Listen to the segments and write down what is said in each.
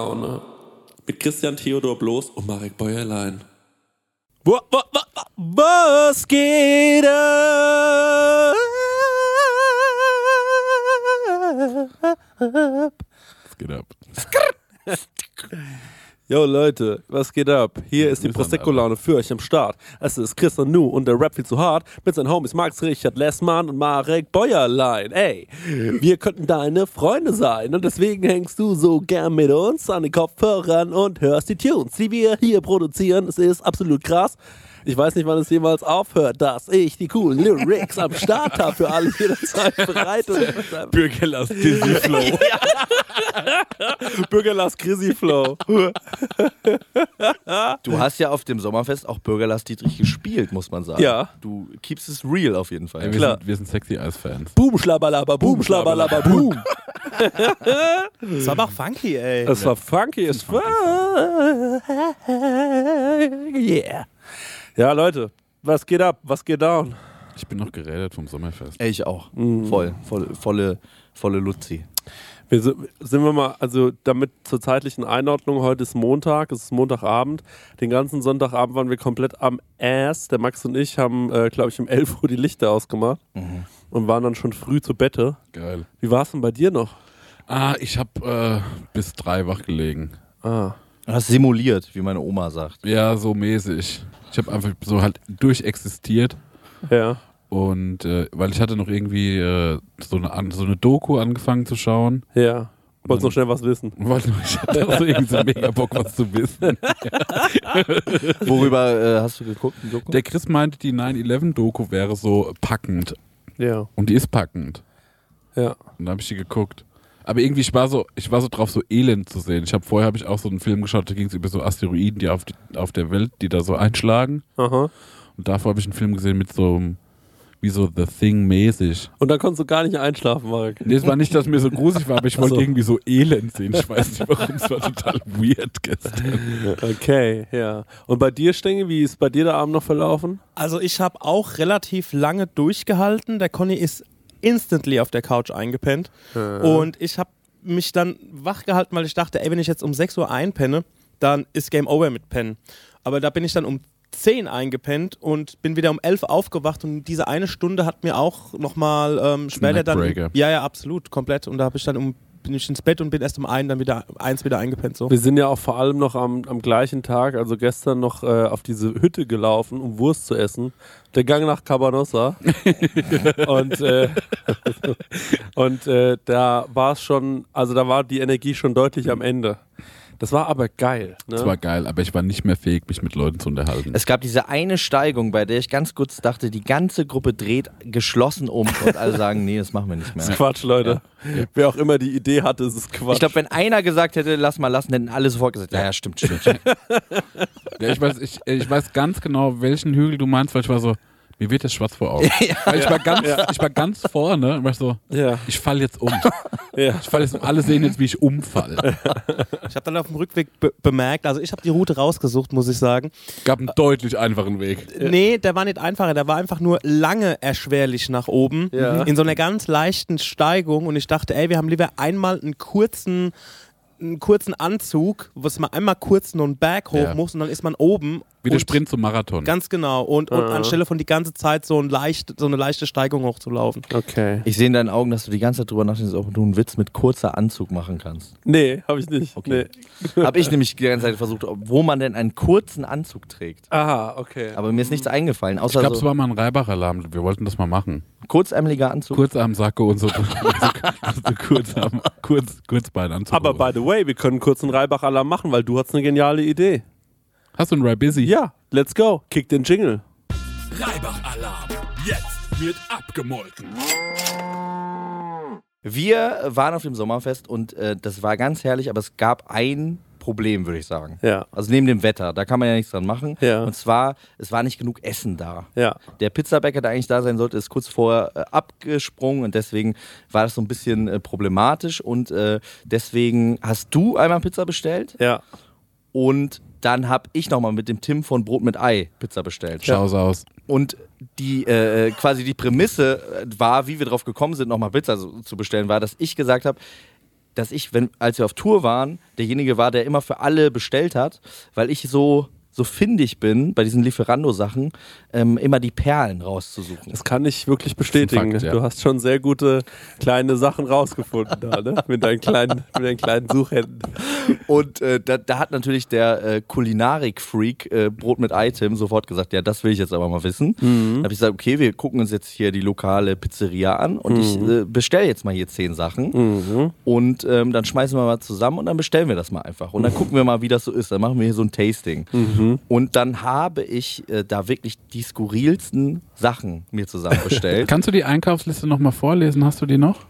Prosecco-Laune. Mit Christian Theodor Bloß und Marek Bäuerlein. Wa- wa- wa- wa- Was geht ab? Was geht ab? Yo Leute, was geht ab? Hier ist die Prosecco-Laune für euch am Start. Es ist Christian Nu und der Rap viel zu hart mit seinen Homies Max Richard Lessmann und Marek Bäuerlein. Ey, wir könnten deine Freunde sein und deswegen hängst du so gern mit uns an den Kopfhörern und hörst die Tunes, die wir hier produzieren. Es ist absolut krass. Ich weiß nicht, wann es jemals aufhört, dass ich die coolen Lyrics am Start habe für alle jederzeit bereit. Bürgerlass Dizzy Flow. Bürgerlass Chrissy Flow. Du hast ja auf dem Sommerfest auch Bürgerlass Dietrich gespielt, muss man sagen. Ja. Du keepst es real auf jeden Fall. Ey, wir, Klar. sind, wir sind sexy Eis-Fans. Boom, schlabberlabber, boom, schlabberlabber, boom. Das war aber auch funky, ey. Das war funky as fuck. Yeah. Ja, Leute, was geht ab? Was geht down? Ich bin noch geredet vom Sommerfest. Ich auch. Mhm. Voll, voll, volle, volle Luzi. Wir sind, sind wir mal, also damit zur zeitlichen Einordnung, heute ist Montag, es ist Montagabend. Den ganzen Sonntagabend waren wir komplett am Ass. Der Max und ich haben, äh, glaube ich, um 11 Uhr die Lichter ausgemacht Mhm. und waren dann schon früh zu Bette. Geil. Wie war es denn bei dir noch? Ah, ich hab äh, bis drei wach gelegen. Ah, Du hast simuliert, wie meine Oma sagt. Ja, so mäßig. Ich habe einfach so halt durchexistiert. ja. Und äh, weil ich hatte noch irgendwie äh, so, eine, an- so eine Doku angefangen zu schauen. Ja. Wolltest noch schnell was wissen? Ich hatte auch so irgendwie so mega Bock, was zu wissen. Worüber äh, hast du geguckt? ein Doku? Der Chris meinte, die 9-11-Doku wäre so packend. Ja. Und die ist packend. Ja. Und dann habe ich die geguckt. Aber irgendwie, ich war so, ich war so drauf, so Elend zu sehen. Ich habe vorher habe ich auch so einen Film geschaut, da ging es über so Asteroiden, die auf, die auf der Welt, die da so einschlagen. Aha. Und davor habe ich einen Film gesehen mit so einem, wie so The Thing mäßig. Und dann konntest du gar nicht einschlafen, Marek. Nee, es war nicht, dass mir so gruselig war, aber ich wollte Ach so. irgendwie so Elend sehen. Ich weiß nicht warum, es war total weird gestern. Okay, ja. Und bei dir, Stenge, wie ist bei dir der Abend noch verlaufen? Also ich habe auch relativ lange durchgehalten. Der Conny ist instantly auf der Couch eingepennt. Und ich habe mich dann wach gehalten, weil ich dachte, ey, wenn ich jetzt um 6 Uhr einpenne, dann ist Game Over mit Pennen. Aber da bin ich dann um 10 eingepennt und bin wieder um 11 aufgewacht und diese eine Stunde hat mir auch nochmal ähm, später dann... Ja, ja, absolut, komplett. Und da habe ich dann um bin ich ins Bett und bin erst um ein, dann wieder eins wieder eingepennt. So. Wir sind ja auch vor allem noch am, am gleichen Tag, also gestern noch äh, auf diese Hütte gelaufen, um Wurst zu essen. Der Gang nach Cabanossa. und äh, und äh, da war es schon, also da war die Energie schon deutlich am Ende. Das war aber geil. Ne? Das war geil, aber ich war nicht mehr fähig, mich mit Leuten zu unterhalten. Es gab diese eine Steigung, bei der ich ganz kurz dachte, die ganze Gruppe dreht geschlossen um und alle sagen, nee, das machen wir nicht das ist mehr. Quatsch, Leute. Wer auch immer die Idee hatte, ist es Quatsch. Ich glaube, wenn einer gesagt hätte, lass mal lassen, hätten alle sofort gesagt, ja, ja, stimmt, stimmt, stimmt. Ja, ich, weiß, ich, ich weiß ganz genau, welchen Hügel du meinst, weil ich war so, mir wird das schwarz vor Augen. Weil ich war ganz, ich war ganz vorne und war so, ja, ich falle jetzt um. ja. Ich falle jetzt um. Alle sehen jetzt, wie ich umfall. Ich habe dann auf dem Rückweg be bemerkt, also ich habe die Route rausgesucht, muss ich sagen. Gab einen deutlich einfachen Weg. Nee, der war nicht einfacher, der war einfach nur lange erschwerlich nach oben. Ja. In so einer ganz leichten Steigung. Und ich dachte, ey, wir haben lieber einmal einen kurzen, einen kurzen Anzug, was man einmal kurz nur einen Berg hoch Ja. muss und dann ist man oben. Wie der Sprint zum Marathon. Ganz genau. Und, und Ah. anstelle von die ganze Zeit so, ein leicht, so eine leichte Steigung hochzulaufen. Okay. Ich sehe in deinen Augen, dass du die ganze Zeit drüber nachdenkst, ob du einen Witz mit kurzer Anzug machen kannst. Nee, habe ich nicht. Okay. Nee. Habe ich nämlich die ganze Zeit versucht, wo man denn einen kurzen Anzug trägt. Aha, okay. Aber mir ist nichts eingefallen, ich außer glaube, es so war mal ein Reibach-Alarm. Wir wollten das mal machen. kurzärmeliger Anzug. Kurzarmsacke und so, so, so Kurzarm, kurz, Kurzbeinanzug. Aber by the way, wir können kurz einen Reibach-Alarm machen, weil du hast eine geniale Idee. Hast du einen Ribizzy? Ja, let's go. Kick den Jingle. Reibach-Alarm. Jetzt wird abgemolken. Wir waren auf dem Sommerfest und äh, das war ganz herrlich, aber es gab ein Problem, würde ich sagen. Ja. Also neben dem Wetter, da kann man ja nichts dran machen. Ja. Und zwar, es war nicht genug Essen da. Ja. Der Pizzabäcker, der eigentlich da sein sollte, ist kurz vorher äh, abgesprungen und deswegen war das so ein bisschen äh, problematisch und äh, deswegen hast du einmal Pizza bestellt Ja. und dann habe ich nochmal mit dem Tim von Brot mit Ei Pizza bestellt. Schau's aus. Und die äh, quasi die Prämisse äh, war, wie wir drauf gekommen sind, nochmal Pizza so, zu bestellen, war, dass ich gesagt habe, dass ich, wenn, als wir auf Tour waren, derjenige war, der immer für alle bestellt hat, weil ich so, so findig bin bei diesen Lieferando-Sachen, ähm, immer die Perlen rauszusuchen. Das kann ich wirklich bestätigen. Fakt, ja. Du hast schon sehr gute kleine Sachen rausgefunden da, ne? Mit deinen kleinen, mit deinen kleinen Suchhänden. Und äh, da, da hat natürlich der äh, Kulinarik-Freak äh, Brot mit Item sofort gesagt, ja, das will ich jetzt aber mal wissen. Mhm. Da habe ich gesagt, okay, wir gucken uns jetzt hier die lokale Pizzeria an und ich Mhm. äh, bestelle jetzt mal hier zehn Sachen. Und ähm, dann schmeißen wir mal zusammen und dann bestellen wir das mal einfach. Und dann gucken wir mal, wie das so ist. Dann machen wir hier so ein Tasting. Mhm. Und dann habe ich äh, da wirklich die skurrilsten Sachen mir zusammen bestellt. Kannst du die Einkaufsliste nochmal vorlesen? Hast du die noch?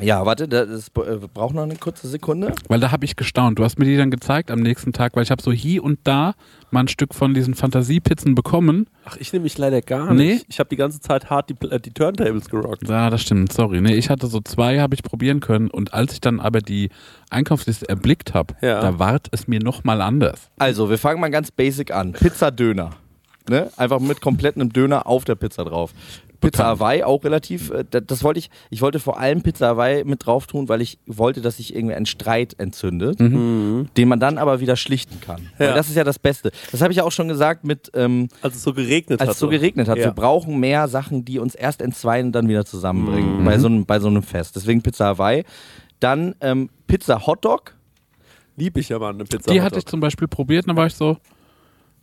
ja, warte, das äh, braucht noch eine kurze Sekunde. Weil da habe ich gestaunt. Du hast mir die dann gezeigt am nächsten Tag, weil ich habe so hier und da mal ein Stück von diesen Fantasiepizzen bekommen. Ach, ich nehme mich leider gar Nee. nicht. Ich habe die ganze Zeit hart die, äh, die Turntables gerockt. Ja, das stimmt, sorry. Nee, ich hatte so zwei, habe ich probieren können. Und als ich dann aber die Einkaufsliste erblickt habe, Ja. da ward es mir nochmal anders. Also, wir fangen mal ganz basic an. Pizza Döner. Ne? Einfach mit komplettem Döner auf der Pizza drauf. Pizza Hawaii auch relativ, äh, da- das wollte ich, ich wollte vor allem Pizza Hawaii mit drauf tun, weil ich wollte, dass sich irgendwie ein Streit entzündet, den man dann aber wieder schlichten kann. Weil Ja. das ist ja das Beste. Das habe ich ja auch schon gesagt mit, ähm, Als es so geregnet hat. als es so geregnet hat. Ja. Wir brauchen mehr Sachen, die uns erst entzweien und dann wieder Mhm. zusammenbringen bei, so einem, bei so einem Fest. Deswegen Pizza Hawaii. Dann ähm, Pizza Hotdog. Lieb ich ja mal eine Pizza. Die hatte ich zum Beispiel probiert und da war ich so,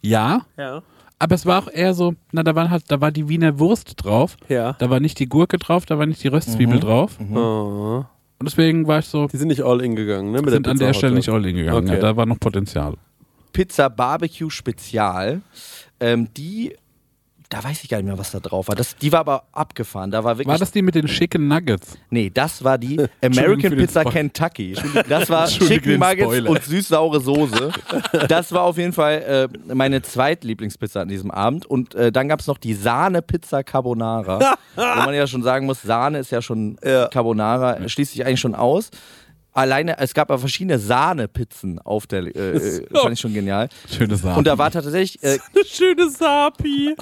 ja. Ja. Aber es war auch eher so, na, da war halt, da war die Wiener Wurst drauf. Ja. Da war nicht die Gurke drauf, da war nicht die Röstzwiebel drauf. Oh. Und deswegen war ich so, Die sind nicht all in gegangen, ne? Mit sind der an der Stelle nicht all in gegangen. Okay. Ja, da war noch Potenzial. Pizza Barbecue Spezial. Ähm, die, da weiß ich gar nicht mehr, was da drauf war. Das, die war aber abgefahren. Da war wirklich. War das die mit den schicken Nuggets? Nee, das war die American Pizza Kentucky. Das war Chicken Nuggets und süß-saure Soße. Das war auf jeden Fall äh, meine zweitlieblingspizza an diesem Abend. Und äh, dann gab es noch die Sahne-Pizza Carbonara. wo man ja schon sagen muss, Sahne ist ja schon Ja. Carbonara, schließt sich eigentlich schon aus. Alleine, es gab aber verschiedene Sahne-Pizzen auf der, äh, äh, fand ich schon genial. Schöne Sache. Und da war tatsächlich, äh, Schöne Sapi.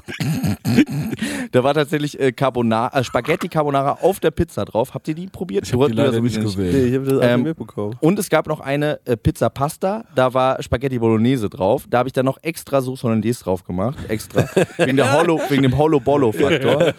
da war tatsächlich äh, Carbonara, äh, Spaghetti Carbonara auf der Pizza drauf. Habt ihr die probiert? ich habe die leider nicht das gesehen. Nee, ich habe das Ähm, mitbekommen. Und es gab noch eine äh, Pizza Pasta, da war Spaghetti Bolognese drauf. Da habe ich dann noch extra Soße Hollandaise drauf gemacht, extra. wegen, der Hollow, wegen dem Hollow-Bollo-Faktor.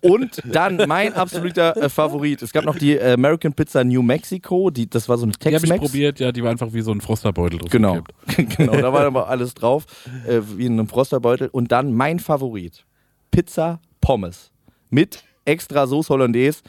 Und dann mein absoluter äh, Favorit. Es gab noch die äh, American Pizza New Mexico, die, das war so eine Die habe ich Tex-Mex. probiert, ja, die war einfach wie so ein Frosterbeutel drauf. Genau, genau, da war aber alles drauf, äh, wie in einem Frosterbeutel. Und dann mein Favorit, Pizza Pommes mit extra Soße Hollandaise.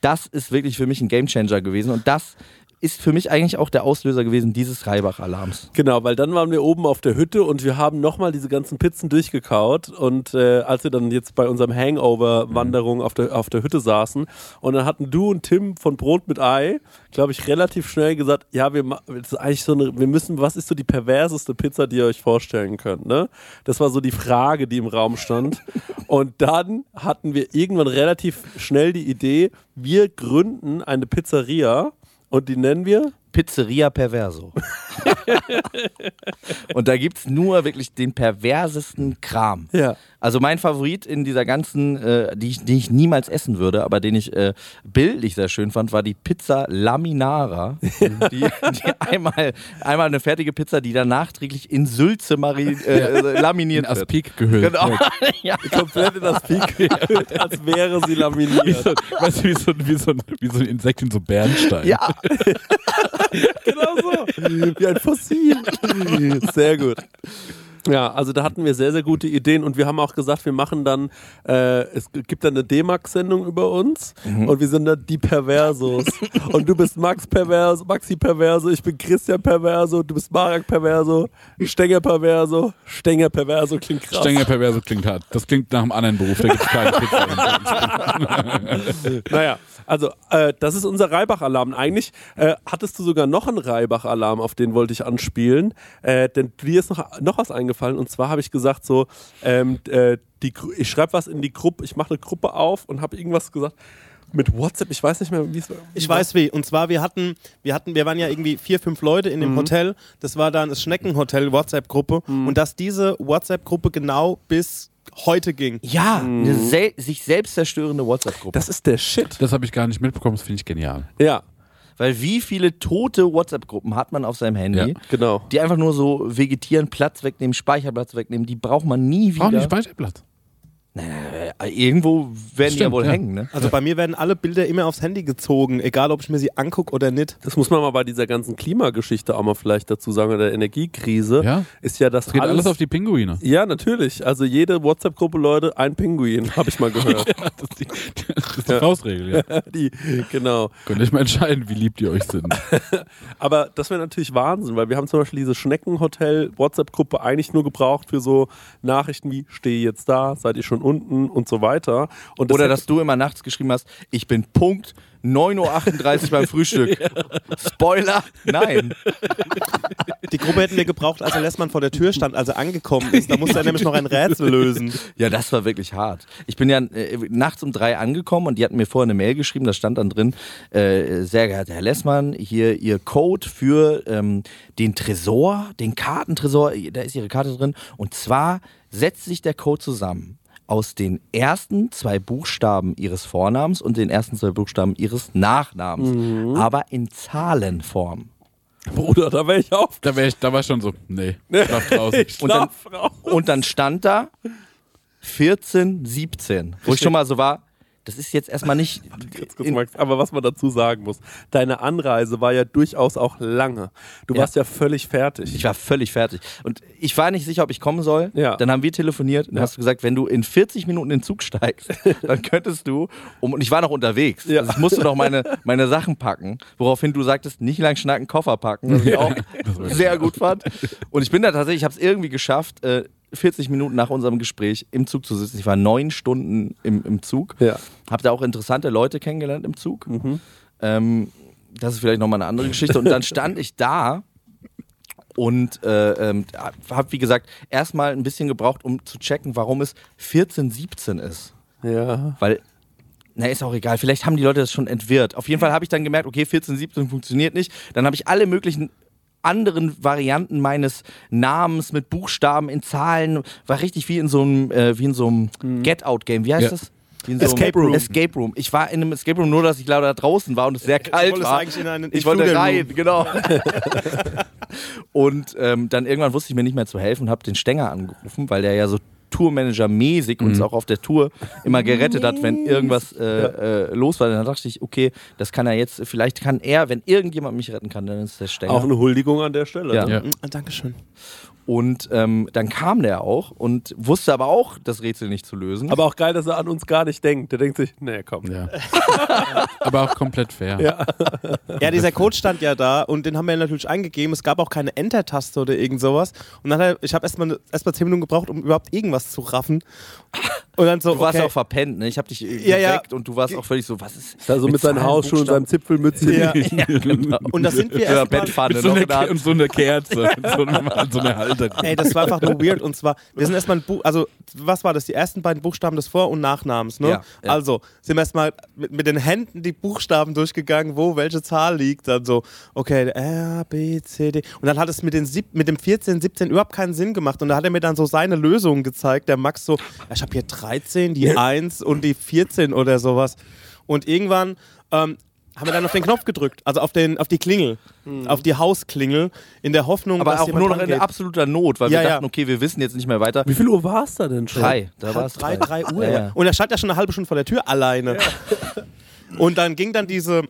Das ist wirklich für mich ein Gamechanger gewesen und das ist für mich eigentlich auch der Auslöser gewesen dieses Reibach-Alarms. Genau, weil dann waren wir oben auf der Hütte und wir haben nochmal diese ganzen Pizzen durchgekaut. Und äh, als wir dann jetzt bei unserem Hangover-Wanderung auf der, auf der Hütte saßen und dann hatten du und Tim von Brot mit Ei, glaube ich, relativ schnell gesagt, ja, wir, das ist eigentlich so eine, wir müssen, was ist so die perverseste Pizza, die ihr euch vorstellen könnt, ne? Das war so die Frage, die im Raum stand. Und dann hatten wir irgendwann relativ schnell die Idee, wir gründen eine Pizzeria und die nennen wir Pizzeria Perverso. und da gibt es nur wirklich den perversesten Kram. Ja. Also mein Favorit in dieser ganzen, äh, die, ich, die ich niemals essen würde, aber den ich äh, bildlich sehr schön fand, war die Pizza Laminara. Die, die einmal, einmal eine fertige Pizza, die dann nachträglich in Sülze mari äh, In laminiert wird. Aspik gehüllt. Genau. ja. komplett in das Peak gehüllt, als wäre sie Wie laminiert. so, weißt du, wie so, wie, so ein, wie so ein Insekt in so Bernstein. ja. Genau so. Wie ein Fossil. Sehr gut. Ja, also da hatten wir sehr, sehr gute Ideen und wir haben auch gesagt, wir machen dann, äh, es gibt dann eine D-Max-Sendung über uns und wir sind dann die Perversos. und du bist Max Perverso, Maxi Perverso, ich bin Christian Perverso, du bist Marek Perverso, Stenger Perverso, Stenger Perverso klingt krass. Stenger Perverso klingt hart. Das klingt nach einem anderen Beruf, da gibt es keine Pizza. Naja, also äh, das ist unser Reibach-Alarm. Eigentlich äh, hattest du sogar noch einen Reibach-Alarm, auf den wollte ich anspielen. Äh, denn dir ist noch, noch was eingefallen. Und zwar habe ich gesagt so, ähm, äh, die, ich schreibe was in die Gruppe, ich mache eine Gruppe auf und habe irgendwas gesagt mit WhatsApp. Ich weiß nicht mehr, wie es war. Ich weiß wie. Und zwar, wir hatten, wir hatten, wir waren ja irgendwie vier, fünf Leute in dem Mhm. Hotel. Das war dann das Schneckenhotel WhatsApp-Gruppe. Und dass diese WhatsApp-Gruppe genau bis heute ging. Ja, eine sel sich selbst zerstörende WhatsApp-Gruppe. Das ist der Shit. Das habe ich gar nicht mitbekommen, das finde ich genial. Ja. Weil wie viele tote WhatsApp-Gruppen hat man auf seinem Handy, Ja. Genau. die einfach nur so vegetieren, Platz wegnehmen, Speicherplatz wegnehmen, die braucht man nie wieder. Brauchen die Speicherplatz. Äh, Irgendwo werden die ja Stimmt, wohl ja. hängen, ne? Also bei mir werden alle Bilder immer aufs Handy gezogen, egal ob ich mir sie angucke oder nicht. Das muss man mal bei dieser ganzen Klimageschichte auch mal vielleicht dazu sagen, oder der Energiekrise, Ja. ist ja das geht alles, auf die Pinguine. Ja, natürlich. Also jede WhatsApp-Gruppe, Leute, ein Pinguin, habe ich mal gehört. Das ist die, das ist die Faustregel, ja. Die, genau. Könnt ihr mal entscheiden, wie lieb die euch sind. Aber das wäre natürlich Wahnsinn, weil wir haben zum Beispiel diese Schneckenhotel-WhatsApp-Gruppe eigentlich nur gebraucht für so Nachrichten wie, stehe jetzt da, seid ihr schon unten und so weiter. Und Oder hätte- dass du immer nachts geschrieben hast, ich bin Punkt 9.38 Uhr beim Frühstück. Spoiler, nein. Die Gruppe hätten wir gebraucht, als Lessmann vor der Tür stand, als er angekommen ist. Da musste er nämlich noch ein Rätsel lösen. Ja, das war wirklich hart. Ich bin ja äh, nachts um drei angekommen und die hatten mir vorher eine Mail geschrieben, da stand dann drin, äh, sehr geehrter Herr Lessmann, hier Ihr Code für ähm, den Tresor, den Kartentresor, da ist Ihre Karte drin. Und zwar setzt sich der Code zusammen aus den ersten zwei Buchstaben Ihres Vornamens und den ersten zwei Buchstaben Ihres Nachnamens, aber in Zahlenform. Bruder, da wäre ich auf. Da, wär ich, da war ich schon so, nee, schlaf draußen. Ich Und dann- schlaf raus. Und dann stand da 14, 17, wo ich schon mal so war, das ist jetzt erstmal nicht. Ganz kurz, Max, aber was man dazu sagen muss, deine Anreise war ja durchaus auch lange. Du Ja. warst ja völlig fertig. Ich war völlig fertig. Und ich war nicht sicher, ob ich kommen soll. Ja. Dann haben wir telefoniert und Ja. hast du gesagt, wenn du in 40 Minuten in den Zug steigst, dann könntest du, um, und ich war noch unterwegs, Ja. also ich musste noch meine, meine Sachen packen, woraufhin du sagtest, nicht lang schnacken, Koffer packen, was ich auch sehr gut fand. Und ich bin da tatsächlich, ich habe es irgendwie geschafft, äh, 40 Minuten nach unserem Gespräch im Zug zu sitzen. Ich war neun Stunden im, im Zug. Ja. Habe da auch interessante Leute kennengelernt im Zug. Mhm. Ähm, das ist vielleicht nochmal eine andere Geschichte. Und dann stand ich da und äh, ähm, habe, wie gesagt, erstmal ein bisschen gebraucht, um zu checken, warum es 14, 17 ist. Ja. Weil, na, ist auch egal, vielleicht haben die Leute das schon entwirrt. Auf jeden Fall habe ich dann gemerkt, okay, 14, 17 funktioniert nicht. Dann habe ich alle möglichen anderen Varianten meines Namens mit Buchstaben in Zahlen, war richtig wie in so einem, äh, wie in so einem Get-Out-Game. Wie heißt Ja. das? Wie in so einem- Escape Room. Escape Room. Ich war in einem Escape Room, nur dass ich leider da draußen war und es sehr kalt war. eigentlich in einen ich wollte Intruder rein, Room. genau. und ähm, dann irgendwann wusste ich mir nicht mehr zu helfen und habe den Stenger angerufen, weil der ja so Tourmanager-mäßig uns auch auf der Tour immer gerettet hat, wenn irgendwas äh, äh, los war. Dann dachte ich, okay, das kann er jetzt, vielleicht kann er, wenn irgendjemand mich retten kann, dann ist der Stenger. Auch eine Huldigung an der Stelle. Ja. ne? Ja. Dankeschön. Und ähm, dann kam der auch und wusste aber auch, das Rätsel nicht zu lösen. Aber auch geil, dass er an uns gar nicht denkt. Der denkt sich, nee, komm. Ja. Aber auch komplett fair. Ja. Ja, dieser Code stand ja da und den haben wir natürlich eingegeben. Es gab auch keine Enter-Taste oder irgend sowas. Und dann hat er, ich habe erstmal erst mal 10 Minuten gebraucht, um überhaupt irgendwas zu raffen. Und dann so, du warst okay. auch verpennt, ne? Ich habe dich äh, Ja, ja. geweckt und du warst auch völlig so, was ist Da so mit, seinen Zahlen, Hausschuhen und seinem Zipfelmützchen. Ja. genau. Und da sind wir Mit erstmal. Bettpfanne Mit so, einer, so eine Kerze, mit so, einem, so einer Halter. Ey, das war einfach nur weird. Und zwar, wir sind erstmal ein Buch, also was war das? Die ersten beiden Buchstaben des Vor- und Nachnamens, ne? Ja, ja. Also sind wir erstmal mit, mit den Händen die Buchstaben durchgegangen, wo welche Zahl liegt. Dann so, okay, R, B, C, D. Und dann hat es mit, den sieb, mit dem 14, 17 überhaupt keinen Sinn gemacht. Und da hat er mir dann so seine Lösungen gezeigt. Der Max so, ich habe hier 13, die 1 und die 14 oder sowas. Und irgendwann ähm, haben wir dann auf den Knopf gedrückt, also auf, den, auf die Klingel, auf die Hausklingel, in der Hoffnung, Aber dass auch nur noch in absoluter Not, weil Ja, wir ja. dachten, okay, wir wissen jetzt nicht mehr weiter. Wie viel Uhr war es da denn schon? Drei, da war es drei, drei Uhr. Ja, ja. Und er stand ja schon eine halbe Stunde vor der Tür alleine. Und dann ging dann diese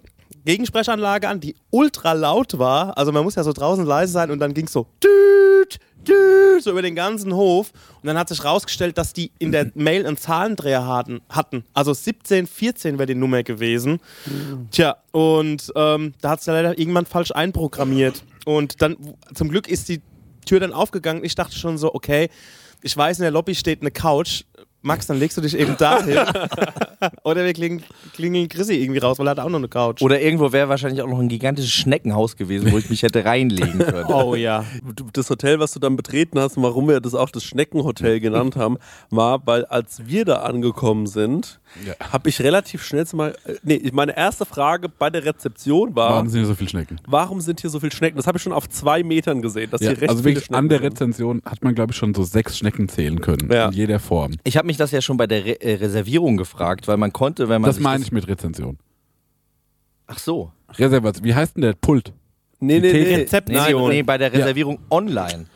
Gegensprechanlage an, die ultra laut war. Also man muss ja so draußen leise sein und dann ging es so düt, so über den ganzen Hof. Und dann hat sich rausgestellt, dass die in der Mail einen Zahlendreher hatten. Also 17, 14 wäre die Nummer gewesen. Tja, und ähm, da hat es leider irgendwann falsch einprogrammiert. Und dann, zum Glück ist die Tür dann aufgegangen. Ich dachte schon so, okay, ich weiß, in der Lobby steht eine Couch. Max, dann legst du dich eben dahin. Oder wir klingeln, klingeln Chrissy irgendwie raus, weil er hat auch noch eine Couch. Oder irgendwo wäre wahrscheinlich auch noch ein gigantisches Schneckenhaus gewesen, wo ich mich hätte reinlegen können. oh ja. Das Hotel, was du dann betreten hast, und warum wir das auch das Schneckenhotel genannt haben, war, weil als wir da angekommen sind, Ja. habe ich relativ schnell mal. äh, Nee, meine erste Frage bei der Rezeption war, Warum sind hier so viele Schnecken? warum sind hier so viele Schnecken? Das habe ich schon auf zwei Metern gesehen, dass Ja, hier recht also wirklich an der. Rezension hat man, glaube ich, schon so sechs Schnecken zählen können. Ja. In jeder Form. Ich habe mich das ja schon bei der Re äh, Reservierung gefragt, weil man konnte, wenn man Das meine ich mit Rezension. Ach so. Reservation. Wie heißt denn der Pult? Nee, nee, nee. Rezeption. Nee, nee, bei der Reservierung online.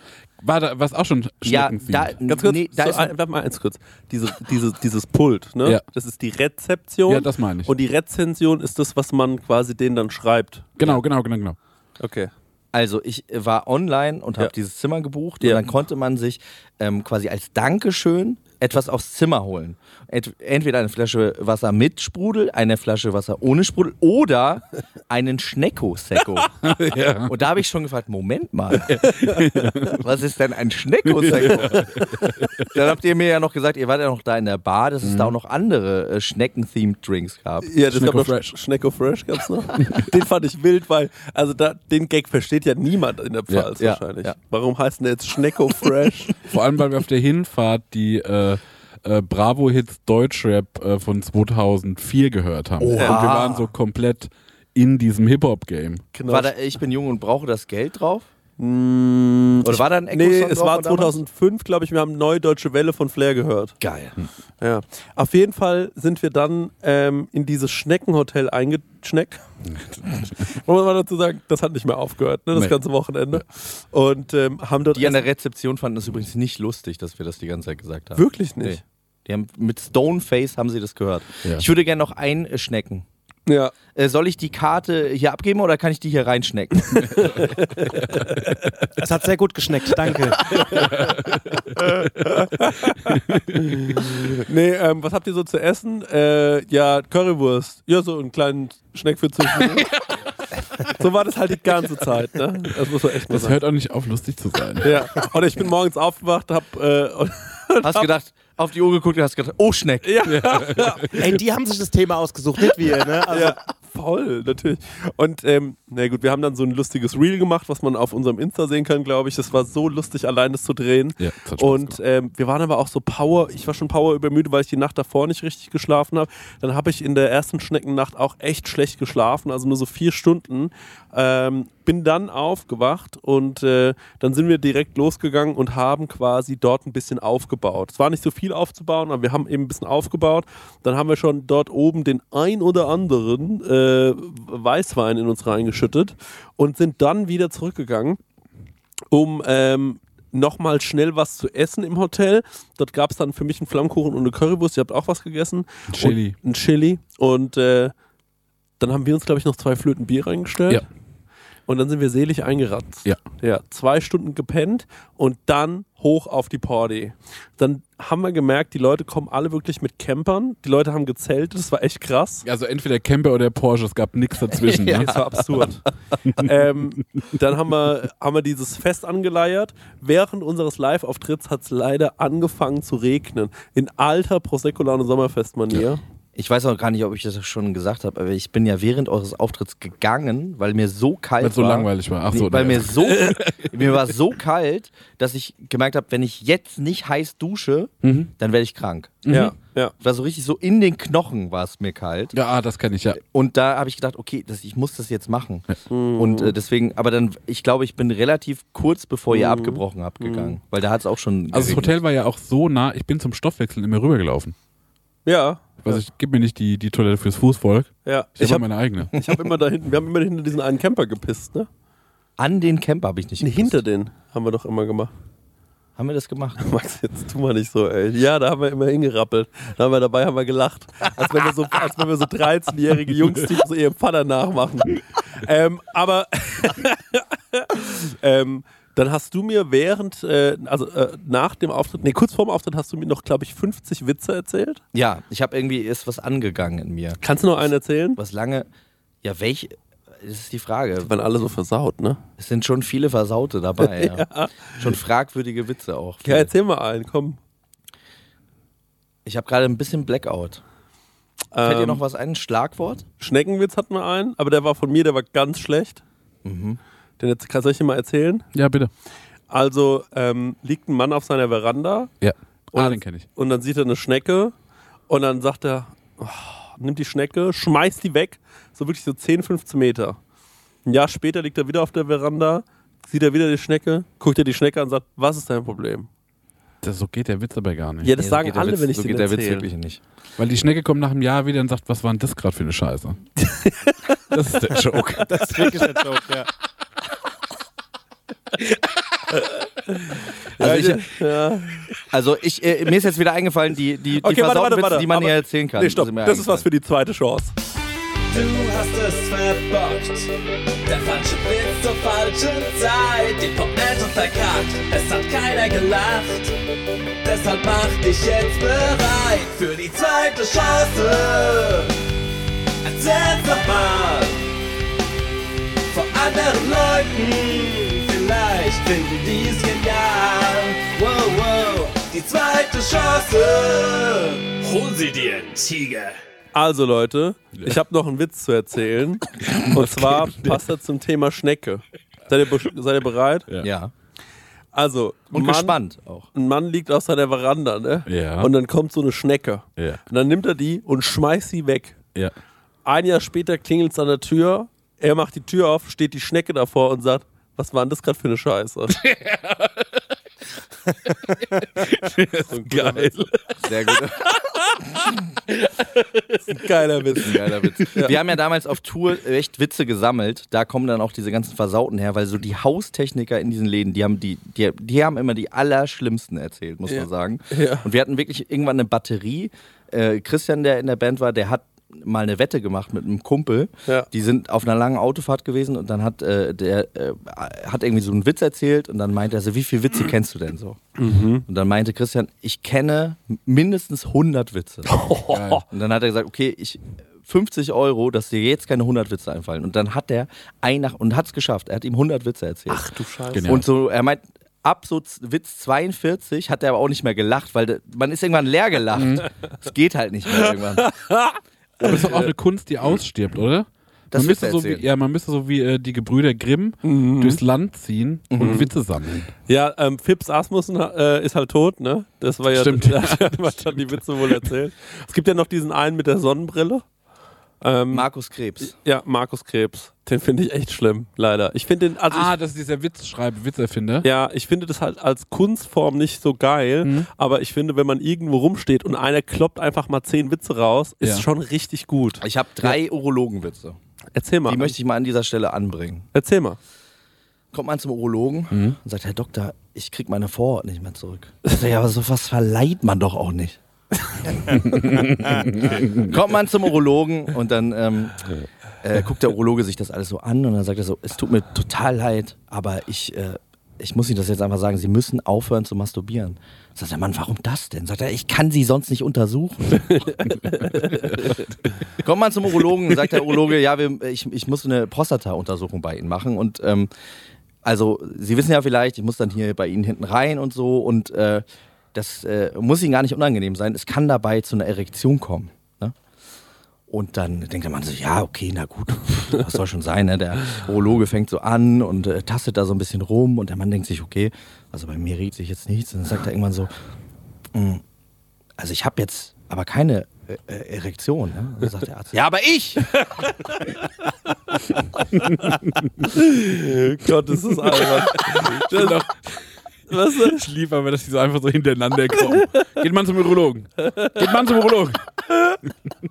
War da was auch schon Ja, da, Ganz kurz, nee, da so, ist ein, warte mal eins kurz. Diese, diese, dieses Pult, ne? Ja. Das ist die Rezeption. Ja, das meine ich. Und die Rezension ist das, was man quasi denen dann schreibt. Genau, genau, genau, genau. Okay. Also ich war online und habe Ja. dieses Zimmer gebucht Ja. und dann konnte man sich ähm, quasi als Dankeschön etwas aufs Zimmer holen. Ent entweder eine Flasche Wasser mit Sprudel, eine Flasche Wasser ohne Sprudel oder einen Schnecko-Secco. Und da habe ich schon gefragt, Moment mal, was ist denn ein Schnecko-Secco? dann habt ihr mir ja noch gesagt, ihr wart ja noch da in der Bar, dass es da auch noch andere äh, Schnecken-themed Drinks gab. Ja, das Schnecko gab noch Fresh. Schnecko Fresh gab's noch. den fand ich wild, weil, also da, den Gag versteht ja niemand in der Pfalz Ja, wahrscheinlich. ja. Warum heißt denn der jetzt Schnecko Fresh? Vor allem, weil wir auf der Hinfahrt die äh, äh, Bravo-Hits Deutschrap äh, von 2004 gehört haben. Und wir waren so komplett in diesem Hip-Hop-Game. Genau. War da Ich bin jung und brauche das Geld drauf? Mm, Oder war da ein Echo Nee, es war von damals? 2005, glaube ich, wir haben Neue Deutsche Welle von Flair gehört. Geil. Ja. Auf jeden Fall sind wir dann ähm, in dieses Schneckenhotel eingeschneckt. Muss man dazu sagen, das hat nicht mehr aufgehört, ne, das Nee. ganze Wochenende. Und ähm, haben dort Die an der Rezeption fanden es übrigens nicht lustig, dass wir das die ganze Zeit gesagt haben. wirklich nicht. Nee. Die haben, mit Stoneface haben sie das gehört. Ja. Ich würde gerne noch einschnecken. Ja. Äh, soll ich die Karte hier abgeben oder kann ich die hier reinschnecken? Es hat sehr gut geschmeckt, danke. Nee, ähm, was habt ihr so zu essen? Äh, ja, Currywurst. Ja, so einen kleinen Schneck für zwischendurch. so war das halt die ganze Zeit, ne? Das muss man echt mal Das sagen. hört auch nicht auf, lustig zu sein. Ja. Oder ich bin morgens aufgewacht, hab äh, und Hast gedacht, auf die Uhr geguckt und hast gedacht, oh Schneck. ja, Ey, die haben sich das Thema ausgesucht, nicht wir, ne? Also, ja, voll, natürlich. Und ähm, na gut, wir haben dann so ein lustiges Reel gemacht, was man auf unserem Insta sehen kann, glaube ich. Das war so lustig, allein das zu drehen. Ja, das Und ähm, wir waren aber auch so Power, ich war schon Power übermüdet, weil ich die Nacht davor nicht richtig geschlafen habe. Dann habe ich in der ersten Schneckennacht auch echt schlecht geschlafen, also nur so vier Stunden. Ähm, bin dann aufgewacht und äh, dann sind wir direkt losgegangen und haben quasi dort ein bisschen aufgebaut. Es war nicht so viel aufzubauen, aber wir haben eben ein bisschen aufgebaut. Dann haben wir schon dort oben den ein oder anderen äh, Weißwein in uns reingeschüttet und sind dann wieder zurückgegangen um ähm, nochmal schnell was zu essen im Hotel. Dort gab es dann für mich einen Flammkuchen und eine Currywurst. Ihr habt auch was gegessen. Ein Chili. Und ein Chili. Und äh, dann haben wir uns, glaube ich, noch zwei Flöten Bier reingestellt. Ja. Und dann sind wir selig eingeratzt. Ja. Ja, zwei Stunden gepennt und dann hoch auf die Party. Dann haben wir gemerkt, die Leute kommen alle wirklich mit Campern. Die Leute haben gezeltet, das war echt krass. Also entweder Camper oder Porsche, es gab nichts dazwischen. Ne? das war absurd. ähm, dann haben wir, haben wir dieses Fest angeleiert. Während unseres Live-Auftritts hat es leider angefangen zu regnen. In alter Prosecco-Laune Sommerfest-Manier. Ich weiß auch gar nicht, ob ich das schon gesagt habe, aber ich bin ja während eures Auftritts gegangen, weil mir so kalt Weil es so war. langweilig war. Ach so, Nee, weil nee. mir so mir war so kalt, dass ich gemerkt habe, wenn ich jetzt nicht heiß dusche, Mhm. dann werde ich krank. Ja, ja. War so richtig so in den Knochen war es mir kalt. Ja, ah, das kenne ich, ja. Und da habe ich gedacht, okay, das, ich muss das jetzt machen. Und äh, deswegen, aber dann, ich glaube, ich bin relativ kurz bevor ihr abgebrochen habt gegangen, weil da hat es auch schon. Also das. Hotel war ja auch so nah, ich bin zum Stoffwechseln immer rübergelaufen. Ja. Also ich gib mir nicht die, die Toilette fürs Fußvolk, ja. ich, Ich habe habe meine eigene. ich hab immer da hinten, wir haben immer hinter diesen einen Camper gepisst, ne? An den Camper habe ich nicht. Gepisst. hinter den haben wir doch immer gemacht. Haben wir das gemacht? Max, jetzt tu mal nicht so, ey. Ja, da haben wir immer hingerappelt. Da haben wir dabei haben wir gelacht. Als wenn wir so, als wenn wir so 13-jährige Jungs, die so ihrem Vater nachmachen. ähm, aber ähm, dann hast du mir während, äh, also äh, nach dem Auftritt, nee, kurz vorm Auftritt hast du mir noch, glaube ich, 50 Witze erzählt. Ja, ich habe irgendwie ist was angegangen in mir. Kannst du noch einen erzählen? Was lange. Ja, welche? Das ist die Frage. Die waren alle so versaut, ne? Es sind schon viele Versaute dabei. ja. Schon fragwürdige Witze auch. Ja, erzähl mal einen, komm. Ich habe gerade ein bisschen Blackout. Fällt dir Ähm, noch was ein? Schlagwort? Schneckenwitz hatten wir einen, aber der war von mir, der war ganz schlecht. Den jetzt, kann ich dir mal erzählen? Ja, bitte. Also ähm, liegt ein Mann auf seiner Veranda Ja. Ah, Und- den kenne ich. und dann sieht er eine Schnecke und dann sagt er, oh, nimmt die Schnecke, schmeißt die weg, so wirklich so 10, 15 Meter. Ein Jahr später liegt er wieder auf der Veranda, sieht er wieder die Schnecke, guckt er die Schnecke an und sagt, was ist dein Problem? Das, so geht der Witz aber gar nicht. Ja, das Nee, so sagen der alle, Witz, wenn ich so den geht der Witz erzähle. wirklich nicht. Weil die Schnecke kommt nach einem Jahr wieder und sagt, was war denn das gerade für eine Scheiße? das ist der Joke. Das ist wirklich der Joke, ja. Also ich, also ich äh, mir ist jetzt wieder eingefallen, die, die, die Okay, warte, warte, Witze, warte. die man Aber- hier erzählen kann. Nee, stopp. Das ist was für die zweite Chance. Du hast es verbockt. Der falsche Witz zur falschen Zeit. Die Pointe verkackt. Es hat keiner gelacht. Deshalb mach dich jetzt bereit für die zweite Chance. Erzähl's doch mal. Vor anderen Leuten. Vielleicht finden die's genial. Wow, wow. Die zweite Chance. Hol sie dir, Tiger. Also Leute, ich habe noch einen Witz zu erzählen. Und zwar passt er zum Thema Schnecke. Seid ihr, seid ihr bereit? Ja. Also, Und ein Mann, gespannt auch. ein Mann liegt auf seiner Veranda, ne? Ja. Und dann kommt so eine Schnecke. Ja. Und dann nimmt er die und schmeißt sie weg. Ja. Ein Jahr später klingelt es an der Tür. Er macht die Tür auf, steht die Schnecke davor und sagt, was war denn das gerade für eine Scheiße? Geil. Sehr gut. Geiler Witz. Geiler Witz. Wir haben ja damals auf Tour echt Witze gesammelt. Da kommen dann auch diese ganzen Versauten her, weil so die Haustechniker in diesen Läden, die haben die, die, die haben immer die allerschlimmsten erzählt, muss Ja. man sagen. Ja. Und wir hatten wirklich irgendwann eine Batterie. Äh, Christian, der in der Band war, der hat mal eine Wette gemacht mit einem Kumpel. Ja. Die sind auf einer langen Autofahrt gewesen und dann hat äh, der äh, hat irgendwie so einen Witz erzählt und dann meinte er so, wie viele Witze kennst du denn so? Und dann meinte Christian, ich kenne mindestens 100 Witze. Und dann hat er gesagt, okay, ich 50 Euro, dass dir jetzt keine 100 Witze einfallen. Und dann hat der ein nach und hat es geschafft. Er hat ihm 100 Witze erzählt. Ach du Scheiße. Genial. Und so, er meint, ab so Witz 42 hat er aber auch nicht mehr gelacht, weil de, man ist irgendwann leer gelacht. Es geht halt nicht mehr irgendwann. Aber das ist doch auch eine Kunst, die ausstirbt, oder? Das man müsste so wie, ja, man müsste so wie äh, die Gebrüder Grimm durchs Land ziehen und Witze sammeln. Ja, ähm, Fips Asmussen äh, ist halt tot, ne? Das war ja, Stimmt. der hat schon die Witze wohl erzählt. Es gibt ja noch diesen einen mit der Sonnenbrille. Ähm, Markus Krebs. ja, Markus Krebs. Den finde ich echt schlimm, leider. Ich finde den, also Ah, das ist dieser Witzschreiber, Witzerfinder. ich, ja, ich finde das halt als Kunstform nicht so geil, aber ich finde, wenn man irgendwo rumsteht und einer kloppt einfach mal zehn Witze raus, ist Ja. schon richtig gut. Ich habe drei Urologenwitze. Erzähl mal. Die möchte ich mal an dieser Stelle anbringen. Erzähl mal. Kommt man zum Urologen und sagt, Herr Doktor, ich krieg meine Vorhaut nicht mehr zurück. Ich ja, aber sowas verleiht man doch auch nicht. Kommt man zum Urologen und dann ähm, äh, guckt der Urologe sich das alles so an und dann sagt er so, es tut mir total leid, aber ich, äh, ich muss Ihnen das jetzt einfach sagen, Sie müssen aufhören zu masturbieren. Sagt der Mann, warum das denn? Sagt er, ich kann Sie sonst nicht untersuchen. Kommt man zum Urologen, sagt der Urologe, ja, wir, ich, ich muss eine Prostata-Untersuchung bei Ihnen machen und ähm, also Sie wissen ja vielleicht, ich muss dann hier bei Ihnen hinten rein und so und äh, das äh, muss Ihnen gar nicht unangenehm sein. Es kann dabei zu einer Erektion kommen. Ne? Und dann denkt der Mann so, ja, okay, na gut, was soll schon sein. Ne? Der Urologe fängt so an und äh, tastet da so ein bisschen rum und der Mann denkt sich, okay, also bei mir regt sich jetzt nichts. Und dann sagt er irgendwann so, "Mm, also ich habe jetzt aber keine äh, äh, Erektion. Ne? Und dann sagt der Arzt, ja, aber ich! Gott, das ist albern. Das, was Ich liebe aber, dass die so einfach so hintereinander kommen. Geht man zum Urologen. Geht man zum Urologen.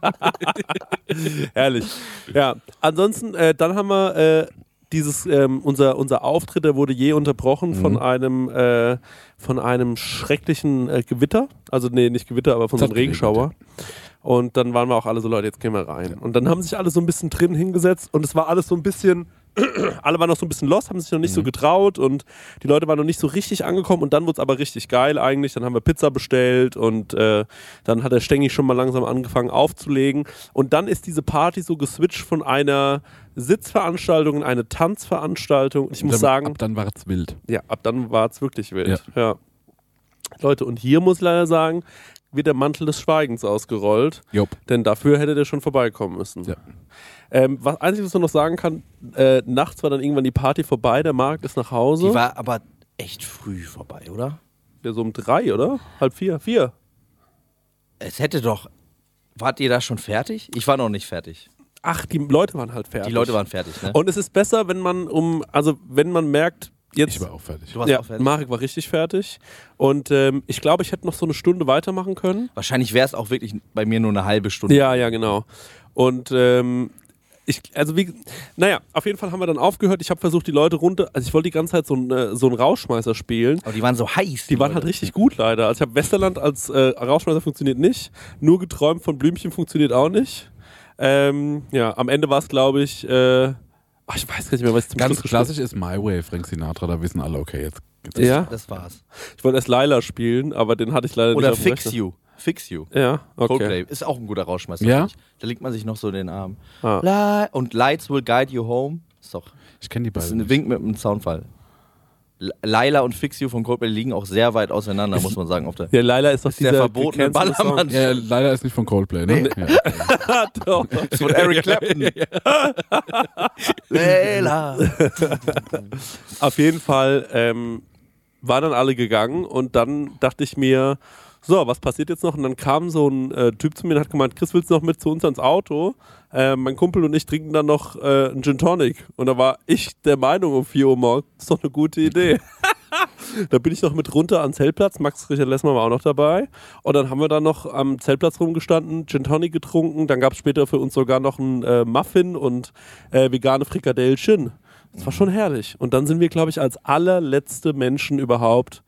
Herrlich. Ja, ansonsten, äh, dann haben wir äh, dieses, ähm, unser, unser Auftritt, der wurde je unterbrochen von einem, äh, von einem schrecklichen äh, Gewitter. Also, nee, nicht Gewitter, aber von so Es einem Regenschauer. Und dann waren wir auch alle so, Leute, jetzt gehen wir rein. Und dann haben sich alle so ein bisschen drin hingesetzt und es war alles so ein bisschen, alle waren noch so ein bisschen lost, haben sich noch nicht so getraut und die Leute waren noch nicht so richtig angekommen und dann wurde es aber richtig geil eigentlich. Dann haben wir Pizza bestellt und äh, dann hat der Stengi schon mal langsam angefangen aufzulegen. Und dann ist diese Party so geswitcht von einer Sitzveranstaltung in eine Tanzveranstaltung. Ich muss Dann- sagen, Ab dann war es wild. ja, ab dann war es wirklich wild. Ja. Leute, und hier muss ich leider sagen, wird der Mantel des Schweigens ausgerollt, Jupp. denn dafür hätte der schon vorbeikommen müssen. Ja. Ähm, was Einzige, was man noch sagen kann, äh, nachts war dann irgendwann die Party vorbei, der Markt ist nach Hause. Die war aber echt früh vorbei, oder? ja, so um drei, oder? Halb vier, vier. Es hätte doch. Wart ihr da schon fertig? Ich war noch nicht fertig. Ach, die Leute waren halt fertig. Die Leute waren fertig, ne? Und es ist besser, wenn man um, also wenn man merkt, jetzt Ich war auch fertig. Du warst ja, auch fertig. Marek war richtig fertig. Und ähm, ich glaube, ich hätte noch so eine Stunde weitermachen können. Wahrscheinlich wäre es auch wirklich bei mir nur eine halbe Stunde. Ja, ja, genau. Und ähm, ich, also wie, naja, auf jeden Fall haben wir dann aufgehört. Ich habe versucht, die Leute runter, also ich wollte die ganze Zeit so, ein, äh, so einen Rauschmeißer spielen. Aber die waren so heiß. Die waren halt Leute. richtig gut leider. Also ich habe Westerland als äh, Rauschmeißer funktioniert nicht. Nur geträumt von Blümchen funktioniert auch nicht. Ähm, ja, am Ende war es, glaube ich, äh, ach, ich weiß gar nicht mehr, was ich zum Ganz Schluss gespielt klassisch ist My Way, Frank Sinatra, da wissen alle, okay, jetzt geht's. Ja, Das war's. ich wollte erst Laila spielen, aber den hatte ich leider Oder nicht dem Fix Rechner. You. Fix You. Ja, okay. Coldplay ist auch ein guter Rauschmeister. Ja? finde ich. Da legt man sich noch so den Arm. Ah. Und Lights Will Guide You Home. Ist doch. Ich kenne die Das ist beiden. ein Wink mit einem Soundfall. L- Laila und Fix You von Coldplay liegen auch sehr weit auseinander, muss man sagen. Auf der Ja, Laila ist doch ist der dieser verbotene gecancelte Song. Ballermann. Ja, leider ist nicht von Coldplay, ne? Ja. Doch. von Eric Clapton. Laila. Auf jeden Fall ähm, waren dann alle gegangen und dann dachte ich mir, so, was passiert jetzt noch? Und dann kam so ein äh, Typ zu mir und hat gemeint, Chris, willst du noch mit zu uns ans Auto? Äh, mein Kumpel und ich trinken dann noch äh, einen Gin Tonic. Und da war ich der Meinung um 4 Uhr morgens, das ist doch eine gute Idee. da bin ich noch mit runter ans Zeltplatz. Max Richard Lessmann war auch noch dabei. Und dann haben wir dann noch am Zeltplatz rumgestanden, Gin Tonic getrunken. Dann gab es später für uns sogar noch einen äh, Muffin und äh, vegane Frikadellchen. Das war schon herrlich. Und dann sind wir, glaube ich, als allerletzte Menschen überhaupt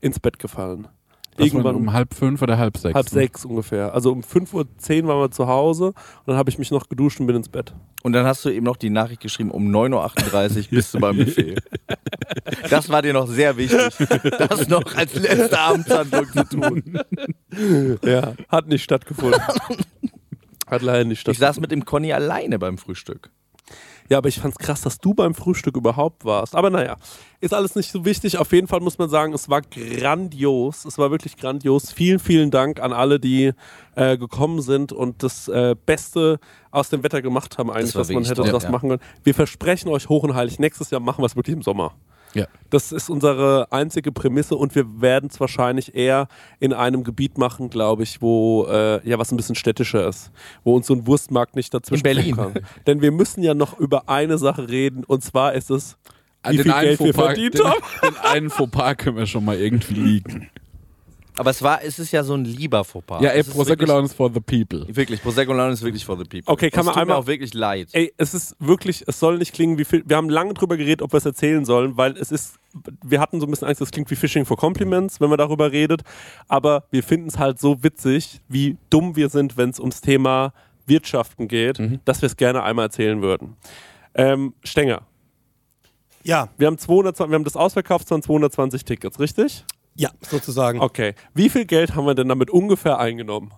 ins Bett gefallen. Das war Irgendwann um halb fünf oder halb sechs. halb ne? sechs ungefähr. Also um 5.10 Uhr waren wir zu Hause und dann habe ich mich noch geduscht und bin ins Bett. Und dann hast du eben noch die Nachricht geschrieben, um 9.38 Uhr bist du beim Buffet. Das war dir noch sehr wichtig, das noch als letzte Abendshandlung zu tun. Ja, hat nicht stattgefunden. hat leider nicht Ich stattgefunden. saß mit dem Conny alleine beim Frühstück. Ja, aber ich fand's krass, dass du beim Frühstück überhaupt warst. Aber naja, ist alles nicht so wichtig. Auf jeden Fall muss man sagen, es war grandios. Es war wirklich grandios. Vielen, vielen Dank an alle, die äh, gekommen sind und das äh, Beste aus dem Wetter gemacht haben, eigentlich, was man hätte top, das ja. machen können. Wir versprechen euch hoch und heilig, nächstes Jahr machen wir es wirklich im Sommer. Ja. Das ist unsere einzige Prämisse und wir werden es wahrscheinlich eher in einem Gebiet machen, glaube ich, wo äh, ja was ein bisschen städtischer ist, wo uns so ein Wurstmarkt nicht dazwischen In Berlin. kann. Denn wir müssen ja noch über eine Sache reden und zwar ist es, wie Den viel Geld wir Fauxpas- verdient den, haben. Den einen Fauxpas können wir schon mal irgendwie liegen. Aber es war, es ist ja so ein lieber Fauxpas. Ja, ey, Prosecco Laune ist for the people. Wirklich, Prosecco Laune ist wirklich for the people. Okay, kann Es man tut einmal- mir auch wirklich leid. Ey, es ist wirklich, es soll nicht klingen wie viel. Wir haben lange drüber geredet, ob wir es erzählen sollen, weil es ist, wir hatten so ein bisschen Angst, es klingt wie Fishing for Compliments, wenn man darüber redet. Aber wir finden es halt so witzig, wie dumm wir sind, wenn es ums Thema Wirtschaften geht, dass wir es gerne einmal erzählen würden. Ähm, Stenger, Ja, wir haben, 220, wir haben das ausverkauft, es waren 220 Tickets, richtig? Ja, sozusagen. Okay. Wie viel Geld haben wir denn damit ungefähr eingenommen?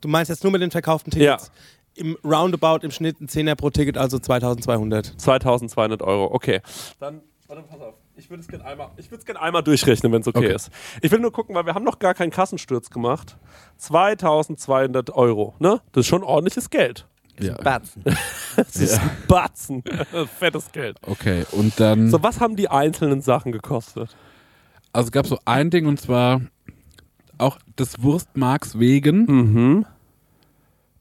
Du meinst jetzt nur mit den verkauften Tickets? Im Roundabout im Schnitt ein Zehner pro Ticket, also 2200. 2200 Euro, okay. Dann, warte, pass auf. Ich würde es gerne einmal, ich gern einmal durchrechnen, wenn es okay, Okay. ist. Ich will nur gucken, weil wir haben noch gar keinen Kassensturz gemacht. 2200 Euro, ne? Das ist schon ordentliches Geld. Ja. Batzen. Das ist ein Batzen. Fettes Geld. Okay, und dann. So, was haben die einzelnen Sachen gekostet? Also es gab so ein Ding und zwar auch des Wurstmarks wegen Mhm.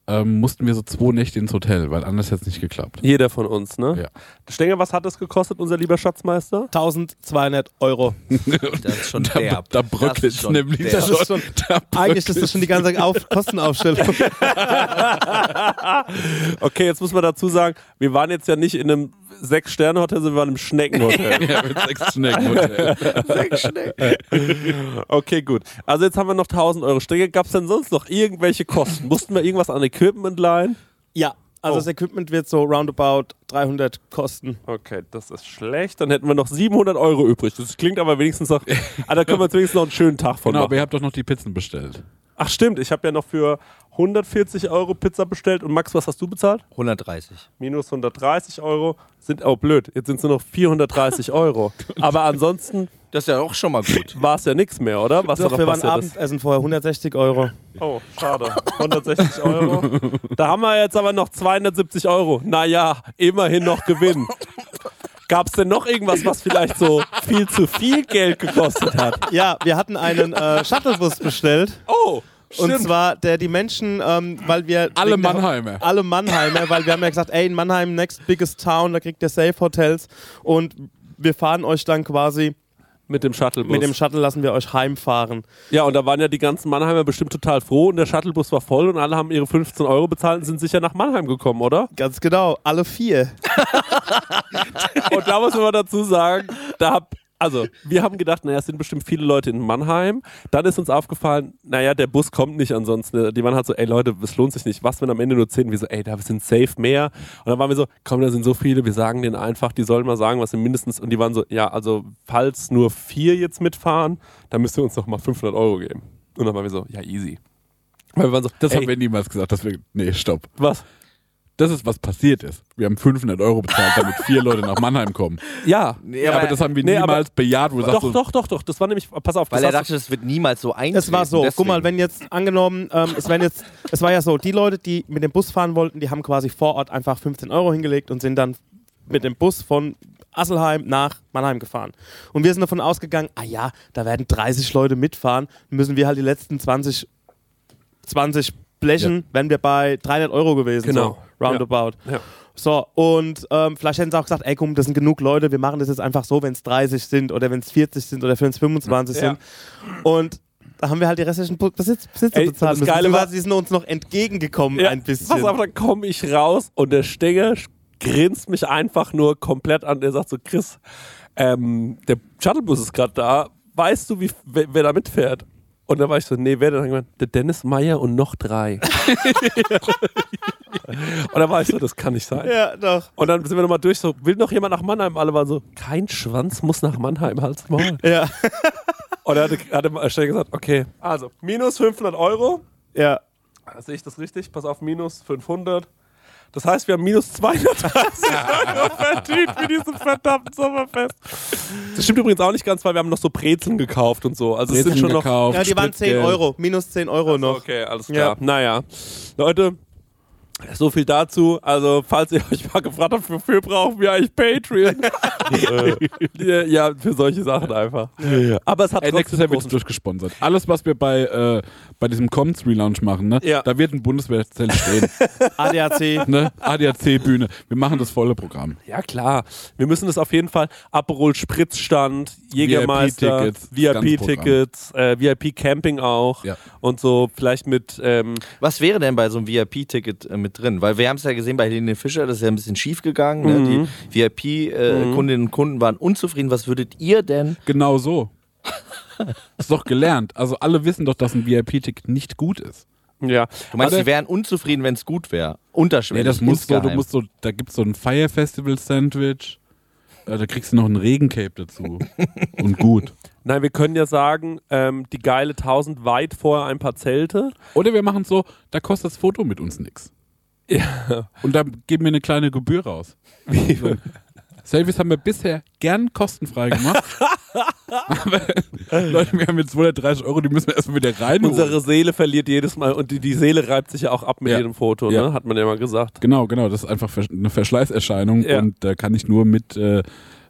ähm, mussten wir so zwei Nächte ins Hotel, weil anders hätte es nicht geklappt. Jeder von uns, ne? Ja. Stenger, was hat das gekostet, unser lieber Schatzmeister? 1200 Euro. Das ist schon Da, derb. da bröckelt es schon nämlich. Das ist schon, Da eigentlich ist das schon die ganze Auf Kostenaufstellung. Okay, jetzt muss man dazu sagen, wir waren jetzt ja nicht in einem Sechs-Sterne-Hotel, sondern wir waren im Schneckenhotel. ja, mit sechs Schnecken. Okay, gut. Also jetzt haben wir noch 1000 Euro Strecke. Gab es denn sonst noch irgendwelche Kosten? Mussten wir irgendwas an Equipment leihen? ja, also Oh. das Equipment wird so roundabout 300 kosten. Okay, das ist schlecht. Dann hätten wir noch 700 Euro übrig. Das klingt aber wenigstens noch... ah, da können wir uns wenigstens noch einen schönen Tag von Genau, aber machen. ihr habt doch noch die Pizzen bestellt. Ach stimmt, ich habe ja noch für 140 Euro Pizza bestellt. Und Max, was hast du bezahlt? 130. Minus 130 Euro. Sind, oh blöd, jetzt sind es nur noch 430 Euro. Aber ansonsten Das ist ja auch schon mal gut. war es ja nichts mehr, oder? Was Doch, wir waren. Abendessen vorher 160 Euro. Oh, schade. 160 Euro. Da haben wir jetzt aber noch 270 Euro. Naja, immerhin noch Gewinn. Gab es denn noch irgendwas, was vielleicht so viel zu viel Geld gekostet hat? Ja, wir hatten einen äh, Shuttlebus bestellt. Oh, Und stimmt. zwar, der die Menschen, ähm, weil wir. Alle der- Mannheimer. Alle Mannheimer, weil wir haben ja gesagt, ey, in Mannheim, next biggest town, da kriegt ihr Safe Hotels. Und wir fahren euch dann quasi, Mit dem Shuttlebus. mit dem Shuttle lassen wir euch heimfahren. ja, und da waren ja die ganzen Mannheimer bestimmt total froh und der Shuttlebus war voll und alle haben ihre 15 Euro bezahlt und sind sicher nach Mannheim gekommen, oder? Ganz genau, alle vier. Und da muss man dazu sagen, da hab, also wir haben gedacht, naja, es sind bestimmt viele Leute in Mannheim. Dann ist uns aufgefallen, naja, der Bus kommt nicht ansonsten. Die waren halt so, ey Leute, es lohnt sich nicht. Was, wenn am Ende nur 10? Wir so, ey, da sind safe mehr. Und dann waren wir so, komm, da sind so viele, wir sagen denen einfach, die sollen mal sagen, was sind mindestens. Und die waren so, ja, also falls nur vier jetzt mitfahren, dann müsst ihr uns noch mal 500 Euro geben. Und dann waren wir so, ja, easy. Weil wir waren so, Das ey, haben wir niemals gesagt, dass wir. Nee, stopp. was? Das ist, was passiert ist. Wir haben 500 Euro bezahlt, damit vier Leute nach Mannheim kommen. Ja. Nee, aber, aber, das haben wir nee, aber- niemals bejaht, wo du sagst, Doch, doch, doch, doch. Das war nämlich, pass auf, weil er dachte, das wird niemals so eintreten. Es war so, deswegen. guck mal, wenn jetzt angenommen, ähm, es wären jetzt, es war ja so, die Leute, die mit dem Bus fahren wollten, die haben quasi vor Ort einfach 15 Euro hingelegt und sind dann mit dem Bus von Asselheim nach Mannheim gefahren. Und wir sind davon ausgegangen, ah ja, da werden 30 Leute mitfahren, müssen wir halt die letzten 20, 20 blechen, wenn wir bei 300 Euro gewesen, Genau. so roundabout. Ja. So, und ähm, vielleicht hätten sie auch gesagt, ey komm, das sind genug Leute, wir machen das jetzt einfach so, wenn es 30 sind oder wenn es 40 sind oder wenn es 25 Ja. sind. Und da haben wir halt die restlichen Besitz, Besitzer Ey, bezahlt das müssen. Geile war- die sind uns noch entgegengekommen Ja, ein bisschen. Pass auf, dann komme ich raus und der Stenger grinst mich einfach nur komplett an. Der sagt so, Chris, ähm, der Shuttlebus ist gerade da. Weißt du, wie, wer, wer da mitfährt? Und da war ich so, nee, wer denn? Dann gemeint, der Dennis Meyer und noch drei. und da war ich so, das kann nicht sein. Ja, doch. Und dann sind wir nochmal durch, so, will noch jemand nach Mannheim? Alle waren so, kein Schwanz muss nach Mannheim, halt's Maul. Ja, Und dann hat der Stenger gesagt, okay, also, minus 500 Euro. ja. Sehe ich das richtig? Pass auf, minus 500. Das heißt, wir haben minus 230 Euro verdient für diesem verdammten Sommerfest. Das stimmt übrigens auch nicht ganz, weil wir haben noch so Brezeln gekauft und so. Also es sind Brezeln schon noch... gekauft, Ja, die waren 10 Spritgeld. Euro, minus 10 Euro noch. Okay, alles Ja. klar. Naja, Leute, so viel dazu. Also, falls ihr euch mal gefragt habt, wofür brauchen wir eigentlich Patreon? äh, ja, für solche Sachen einfach. Aber es hat Ey, nächstes trotzdem Jahr wird es durchgesponsert. Alles, was wir bei, äh, bei diesem Commons Relaunch machen, ne? Ja. da wird ein Bundeswehrzelt stehen. ADAC. ne? ADAC-Bühne. Wir machen das volle Programm. Ja, klar. Wir müssen das auf jeden Fall. Aperol Spritzstand, Jägermeister, VIP-Tickets, ganze VIP-Tickets, äh, VIP-Camping auch. Ja. Und so vielleicht mit. Ähm, Was wäre denn bei so einem VIP-Ticket äh, mit drin? Weil wir haben es ja gesehen bei Helene Fischer, das ist ja ein bisschen schief gegangen. Ne? Mhm. Die VIP-Kundinnen und Kunden waren unzufrieden. Was würdet ihr denn? Genau so. ist doch gelernt. Also alle wissen doch, dass ein VIP-Ticket nicht gut ist. ja. Du meinst, die wären unzufrieden, wenn es gut wäre? Unterschwellig. Nee, das muss so, du musst so, da gibt es so ein Fire Festival Sandwich. Äh, Da kriegst du noch ein Regencape dazu. Und gut. Nein, wir können ja sagen, ähm, die geile 1000 weit vorher ein paar Zelte. Oder wir machen so, da kostet das Foto mit uns nichts. Ja. Und da geben wir eine kleine Gebühr raus. So. Selfies haben wir bisher gern kostenfrei gemacht. Aber Leute, wir haben jetzt 230 Euro, die müssen wir erstmal wieder rein. Unsere Seele verliert jedes Mal und die, die Seele reibt sich ja auch ab mit Ja. jedem Foto, Ja. ne? Hat man ja mal gesagt. Genau, genau. Das ist einfach eine Verschleißerscheinung und da kann ich nur mit, äh,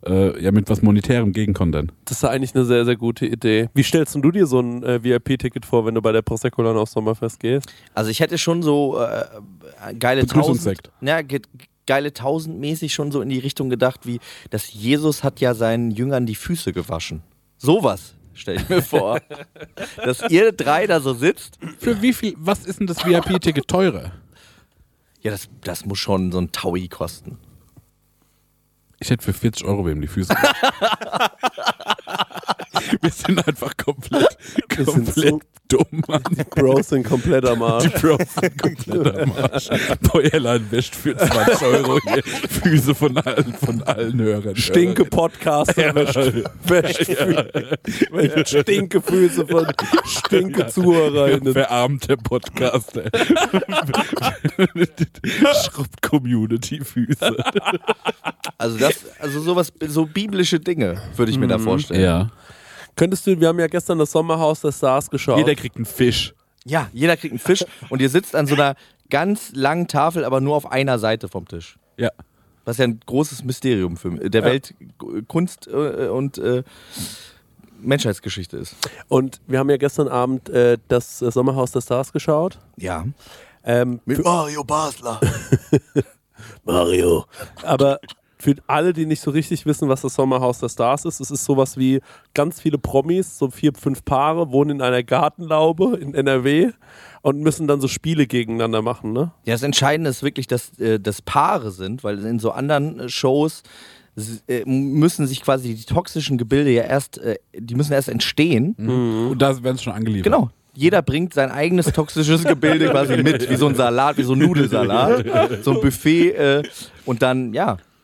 äh, ja, mit was Monetärem gegenkontern. Das ist eigentlich eine sehr, sehr gute Idee. Wie stellst du dir so ein äh, VIP-Ticket vor, wenn du bei der Prosecco aufs Sommerfest gehst? Also ich hätte schon so äh, geile tausend, ja, ge geile tausendmäßig schon so in die Richtung gedacht, wie dass Jesus hat ja seinen Jüngern die Füße gewaschen. Sowas stelle ich mir vor. dass ihr drei da so sitzt. Für wie viel, was ist denn das VIP-Ticket teurer? Ja, das, das muss schon so ein Taui kosten. Ich hätte für 40 Euro wem die Füße. Wir sind einfach komplett, Wir sind komplett so- dumm, Mann. Bros sind komplett am Arsch. Die Pros sind komplett am Arsch. Bäuerlein wäscht für 20 Euro hier Füße von allen, von allen Hörern. Stinke Podcaster wäscht, wäscht, wäscht stinke Füße von stinke ZuhörerInnen. Verarmter Podcaster. Schrubbt Community-Füße. Also das, also sowas, so biblische Dinge würde ich mir da vorstellen. Ja. Könntest du, wir haben ja gestern das Sommerhaus der Stars geschaut. Jeder kriegt einen Fisch. Ja, jeder kriegt einen Fisch und ihr sitzt an so einer ganz langen Tafel, aber nur auf einer Seite vom Tisch. Ja. Was ja ein großes Mysterium für der Welt Kunst äh, und äh, Menschheitsgeschichte ist. Und wir haben ja gestern Abend äh, das äh, Sommerhaus der Stars geschaut. Ja. Ähm, Mit Mario Basler. Mario. Aber für alle, die nicht so richtig wissen, was das Sommerhaus der Stars ist, es ist sowas wie ganz viele Promis, so vier, fünf Paare, wohnen in einer Gartenlaube in NRW und müssen dann so Spiele gegeneinander machen, ne? Ja, das Entscheidende ist wirklich, dass äh, das Paare sind, weil in so anderen äh, Shows äh, müssen sich quasi die toxischen Gebilde ja erst, äh, die müssen erst entstehen. Und da werden es schon angeliefert. Genau. Jeder bringt sein eigenes toxisches Gebilde quasi mit, wie so ein Salat, wie so ein Nudelsalat, so ein Buffet äh, und dann, ja,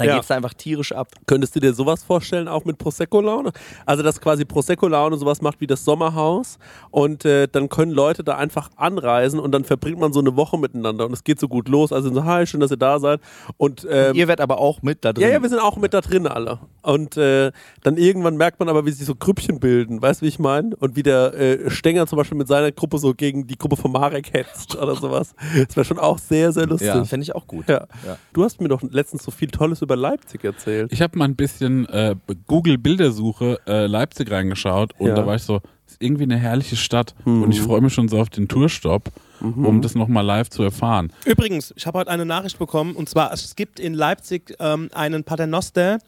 dann Ja. geht's da einfach tierisch ab. Könntest du dir sowas vorstellen, auch mit Prosecco-Laune? Also, dass quasi Prosecco-Laune sowas macht wie das Sommerhaus und äh, dann können Leute da einfach anreisen und dann verbringt man so eine Woche miteinander und es geht so gut los. Also so, hi, schön, dass ihr da seid. Und, ähm, Ihr werdet aber auch mit da drin. ja, ja, wir sind auch mit da drin alle. Und äh, dann irgendwann merkt man aber, wie sich so Grüppchen bilden. Weißt du, wie ich meine? Und wie der äh, Stenger zum Beispiel mit seiner Gruppe so gegen die Gruppe von Marek hetzt oder sowas. Das wäre schon auch sehr, sehr lustig. ja finde ich auch gut. Ja. Ja. Du hast mir doch letztens so viel Tolles über Leipzig erzählt. Ich habe mal ein bisschen äh, Google Bildersuche äh, Leipzig reingeschaut und Ja. da war ich so, ist irgendwie eine herrliche Stadt und ich freue mich schon so auf den Tourstopp, um das nochmal live zu erfahren. Übrigens, ich habe heute eine Nachricht bekommen und zwar, es gibt in Leipzig ähm, einen Paternoster,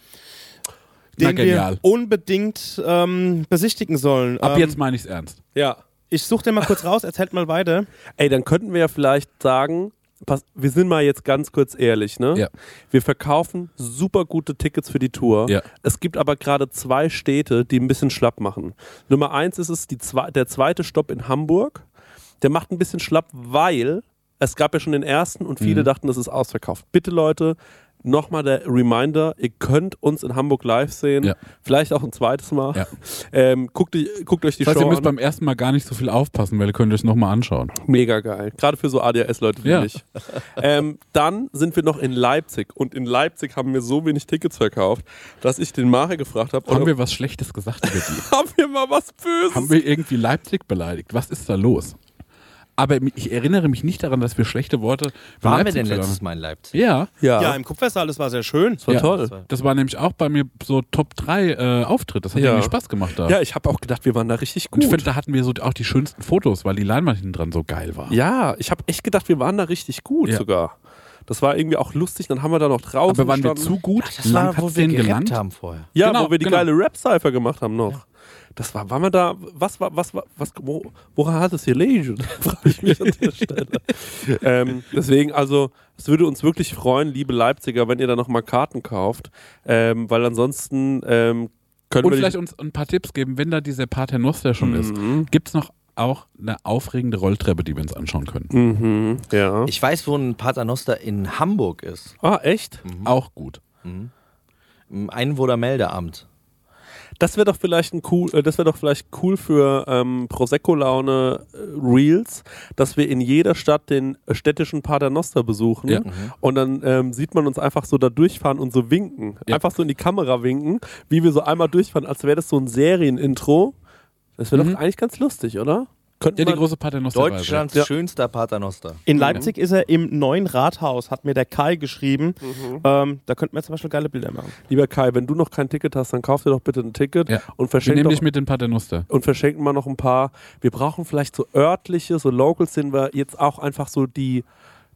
Na, den wir unbedingt ähm, besichtigen sollen. Ab ähm, jetzt meine ich es ernst. Ja. Ich suche den mal kurz raus, erzählt mal weiter. Ey, dann könnten wir ja vielleicht sagen, pass, wir sind mal jetzt ganz kurz ehrlich, ne? Ja. Wir verkaufen super gute Tickets für die Tour. Ja. Es gibt aber gerade zwei Städte, die ein bisschen schlapp machen. Nummer eins ist es die der zweite Stopp in Hamburg. Der macht ein bisschen schlapp, weil es gab ja schon den ersten und Mhm. viele dachten, das ist ausverkauft. Bitte Leute, nochmal der Reminder, ihr könnt uns in Hamburg live sehen. Ja. Vielleicht auch ein zweites Mal. Ja. Ähm, guckt, guckt euch die Das heißt, Show ihr müsst an. beim ersten Mal gar nicht so viel aufpassen, weil ihr könnt euch nochmal anschauen. Mega geil. Gerade für so ADHS-Leute wie Ja. mich. Ähm, dann sind wir noch in Leipzig. Und in Leipzig haben wir so wenig Tickets verkauft, dass ich den Mache gefragt habe, Haben wir was Schlechtes gesagt über die? haben wir mal was Böses? Haben wir irgendwie Leipzig beleidigt? Was ist da los? Aber ich erinnere mich nicht daran, dass wir schlechte Worte über Waren wir denn letztes. Mal in Leipzig? Ja, ja, Ja, im Kupfersaal, das war sehr schön. das war Ja. toll. das war nämlich auch bei mir so Top 3 äh, Auftritt. Das hat Ja. irgendwie Spaß gemacht da. Ja, ich habe auch gedacht, wir waren da richtig Und ich gut. finde, da hatten wir so auch die schönsten Fotos, weil die Leinwand hinten dran so geil war. Ja, ich habe echt gedacht, wir waren da richtig gut Ja. sogar. Das war irgendwie auch lustig. Dann haben wir da noch draußen Aber waren wir gestanden. zu gut? Das war, wo wir gelangt? haben vorher. Ja, Genau, wo wir die genau. geile Rap-Cypher gemacht haben noch. Das war, waren wir da, was war, was war, was, wo, woran hat es gelegen? Frage ich mich an der Stelle. ähm, deswegen, also, es würde uns wirklich freuen, liebe Leipziger, wenn ihr da nochmal Karten kauft, ähm, weil ansonsten ähm, können Und wir vielleicht uns ein paar Tipps geben, wenn da dieser Paternoster schon ist. Mhm. Gibt es noch auch eine aufregende Rolltreppe, die wir uns anschauen können? Mhm, ja. Ich weiß, wo ein Paternoster in Hamburg ist. ah, echt? Auch gut. Im Einwohnermeldeamt. Das wäre doch vielleicht ein cool, äh, das wäre doch vielleicht cool für ähm, Prosecco-Laune äh, Reels, dass wir in jeder Stadt den äh, städtischen Paternoster besuchen Ja. und dann ähm, sieht man uns einfach so da durchfahren und so winken. Ja. Einfach so in die Kamera winken, wie wir so einmal durchfahren, als wäre das so ein Serienintro. Das wäre Mhm. doch eigentlich ganz lustig, oder? Könnten Ja, die wir- große Paternoster. Deutschlands Ja. schönster Paternoster. In Leipzig ist er im neuen Rathaus, hat mir der Kai geschrieben. Ähm, da könnten wir zum Beispiel geile Bilder machen. Lieber Kai, wenn du noch kein Ticket hast, dann kauf dir doch bitte ein Ticket Ja. und Wir verschenk nehmen doch dich mit den Paternoster. und verschenken mal noch ein paar. Wir brauchen vielleicht so örtliche, so Locals sind wir jetzt auch einfach so die.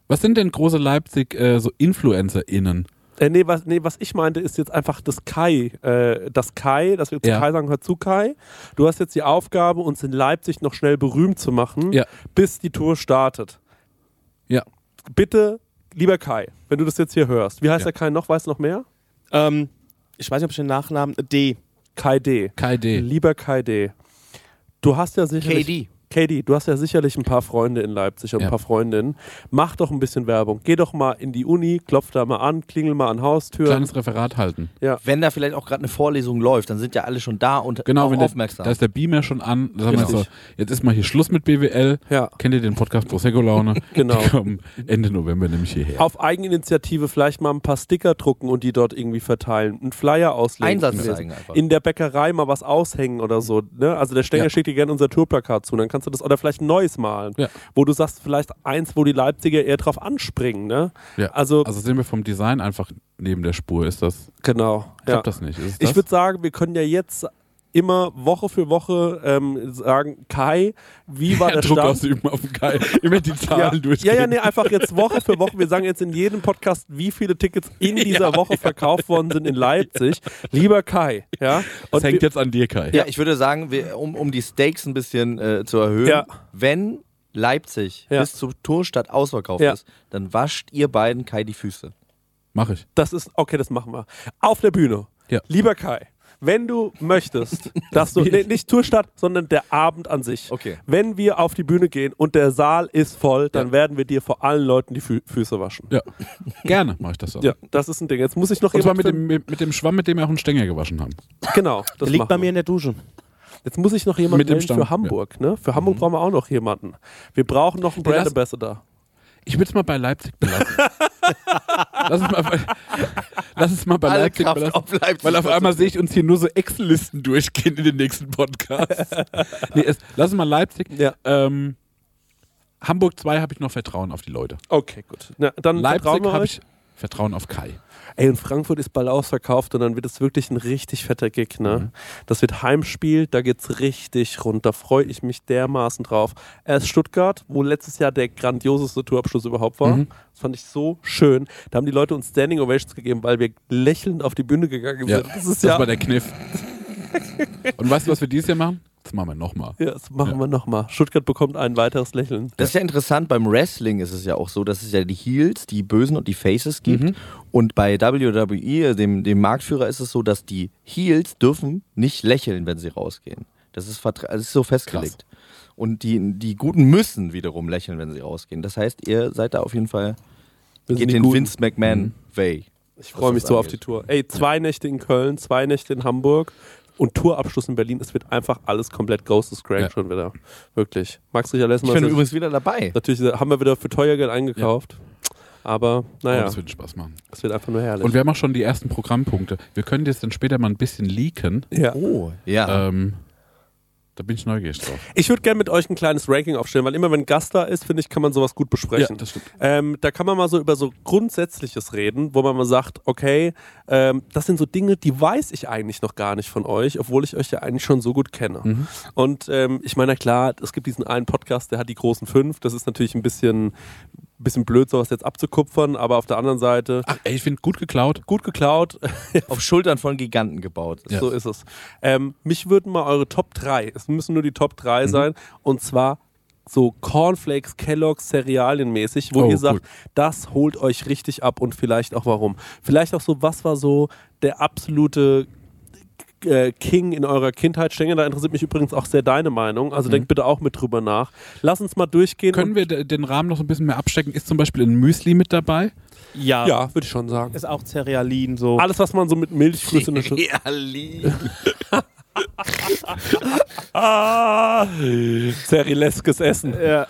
Was sind denn große Leipzig äh, so InfluencerInnen? Äh, nee, was, nee, was ich meinte, ist jetzt einfach das Kai. Äh, das Kai, dass wir zu Ja. Kai sagen, hör zu Kai. Du hast jetzt die Aufgabe, uns in Leipzig noch schnell berühmt zu machen, Ja. bis die Tour startet. Ja. Bitte, lieber Kai, wenn du das jetzt hier hörst, wie heißt Ja. der Kai noch? Weißt du noch mehr? Ähm, ich weiß nicht, ob ich den Nachnamen. D. Kai D. Kai D. Lieber Kai D. Du hast ja sicherlich. KD. Katie, du hast ja sicherlich ein paar Freunde in Leipzig und ein Ja. paar Freundinnen. Mach doch ein bisschen Werbung. Geh doch mal in die Uni, klopf da mal an, klingel mal an Haustüren. Kleines Referat halten. Wenn da vielleicht auch gerade eine Vorlesung läuft, dann sind ja alle schon da und Genau, auch wenn der, aufmerksam. da ist der Beamer schon an. So, jetzt ist mal hier Schluss mit BWL. Ja. Kennt ihr den Podcast Prosecco Laune? Genau. Die kommen Ende November nämlich hierher. Auf Eigeninitiative vielleicht mal ein paar Sticker drucken und die dort irgendwie verteilen. Einen Flyer auslegen. Einsatz zeigen einfach. In der Bäckerei mal was aushängen oder so. Ne? Also der Stenger Ja. schickt dir gerne unser Tourplakat zu. Dann kannst du das, oder vielleicht ein neues malen. Ja. Wo du sagst, vielleicht eins, wo die Leipziger eher drauf anspringen. Ne? Ja. Also, Also sind wir vom Design einfach neben der Spur. Ist das? genau. Ich Ja. das nicht. Ich würde sagen, wir können ja jetzt immer Woche für Woche ähm, sagen, Kai, wie war der Druck Stand? ausüben auf den Kai. Immer die Zahlen Ja, durchgehen. ja, ja, nee, einfach jetzt Woche für Woche. Wir sagen jetzt in jedem Podcast, wie viele Tickets in dieser Woche verkauft worden sind in Leipzig. Lieber Kai, ja. Das hängt jetzt an dir, Kai. Ja, ich würde sagen, wir, um, um die Stakes ein bisschen äh, zu erhöhen, Ja. wenn Leipzig Ja. bis zur Tourstadt ausverkauft Ja. ist, dann wascht ihr beiden Kai die Füße. Mach ich. Das ist, okay, das machen wir. Auf der Bühne. Ja. Lieber Kai, wenn du möchtest, dass du, nee, nicht Tourstadt, sondern der Abend an sich. Okay. Wenn wir auf die Bühne gehen und der Saal ist voll, dann Ja. werden wir dir vor allen Leuten die Fü Füße waschen. Ja. Gerne mache ich das so. Ja, das ist ein Ding. Jetzt muss ich noch Und zwar mit dem, mit, dem Schwamm, mit dem wir auch einen Stänger gewaschen haben. Genau. Das Der liegt bei mir in der Dusche. Jetzt muss ich noch jemanden Mit dem Stamm, für Hamburg. Ne? Für Hamburg brauchen wir auch noch jemanden. Wir brauchen noch einen Ja, Brand Ambassador. Ich würde es mal bei Leipzig belassen. lass, es mal bei, lass es mal bei Alle Leipzig Kraft belassen. auf Leipzig. Weil auf einmal sehe ich uns hier nur so Excel-Listen durchgehen in den nächsten Podcasts. nee, es, lass es mal Leipzig. Ja. Ähm, Hamburg 2 habe ich noch Vertrauen auf die Leute. Okay, gut. Na, dann Leipzig habe ich Vertrauen auf Kai. Ey, und Frankfurt ist bald ausverkauft und dann wird es wirklich ein richtig fetter Gig, ne? Mhm. Das wird Heimspiel, da geht's richtig rund. Da freue ich mich dermaßen drauf. Erst Stuttgart, wo letztes Jahr der grandioseste Tourabschluss überhaupt war. Mhm. Das fand ich so schön. Da haben die Leute uns Standing Ovations gegeben, weil wir lächelnd auf die Bühne gegangen Ja, sind. Das ist das ja. war der Kniff. Und weißt du, was wir dieses Jahr machen? Das machen wir nochmal. ja, das machen wir nochmal. Stuttgart bekommt ein weiteres Lächeln. Das ist ja interessant, beim Wrestling ist es ja auch so, dass es ja die Heels, die Bösen und die Faces gibt. Mhm. Und bei WWE, dem, dem Marktführer, ist es so, dass die Heels dürfen nicht lächeln, wenn sie rausgehen. Das ist, vertra- das ist so festgelegt. Und die, die Guten müssen wiederum lächeln, wenn sie rausgehen. Das heißt, ihr seid da auf jeden Fall, sind geht den Guten. Vince McMahon Way. Ich freue mich das so auf die angeht. Tour. Ey, zwei Nächte in Köln, zwei Nächte in Hamburg und Tourabschluss in Berlin. Es wird einfach alles komplett Ghost is Greg Ja. schon wieder. Wirklich. Max Richard Ich bin Lessmann. übrigens wieder dabei. Natürlich haben wir wieder für teuer Geld eingekauft. Aber Oh, naja, das wird Spaß machen. es wird einfach nur herrlich. Und wir haben auch schon die ersten Programmpunkte. Wir können jetzt dann später mal ein bisschen leaken. ja. Oh, ja. Ähm, da bin ich neugierig drauf. Ich würde gerne mit euch ein kleines Ranking aufstellen, weil immer wenn ein Gast da ist, finde ich, kann man sowas gut besprechen. das stimmt. Ähm, da kann man mal so über so Grundsätzliches reden, wo man mal sagt, okay, ähm, das sind so Dinge, die weiß ich eigentlich noch gar nicht von euch, obwohl ich euch ja eigentlich schon so gut kenne. Mhm. Und ähm, ich meine, klar, es gibt diesen einen Podcast, der hat die großen fünf. Das ist natürlich ein bisschen, bisschen blöd, sowas jetzt abzukupfern, aber auf der anderen Seite Ach, ey, ich finde gut geklaut. gut geklaut. auf Schultern von Giganten gebaut. Ja. So ist es. Ähm, mich würden mal eure Top 3, es müssen nur die Top 3 sein, und zwar so Cornflakes, Kellogg's, Cerealienmäßig, wo Oh, ihr sagt, cool. das holt euch richtig ab und vielleicht auch warum. Vielleicht auch so, was war so der absolute äh, King in eurer Kindheit? Stenge, da interessiert mich übrigens auch sehr deine Meinung. Also denk bitte auch mit drüber nach. Lass uns mal durchgehen. Können wir de- den Rahmen noch so ein bisschen mehr abstecken? Ist zum Beispiel ein Müsli mit dabei? Ja. ja, würde ich schon sagen. Ist auch Cerealin so. Alles, was man so mit Milchflüssen in. Ah, Cerileskes Essen. Ja.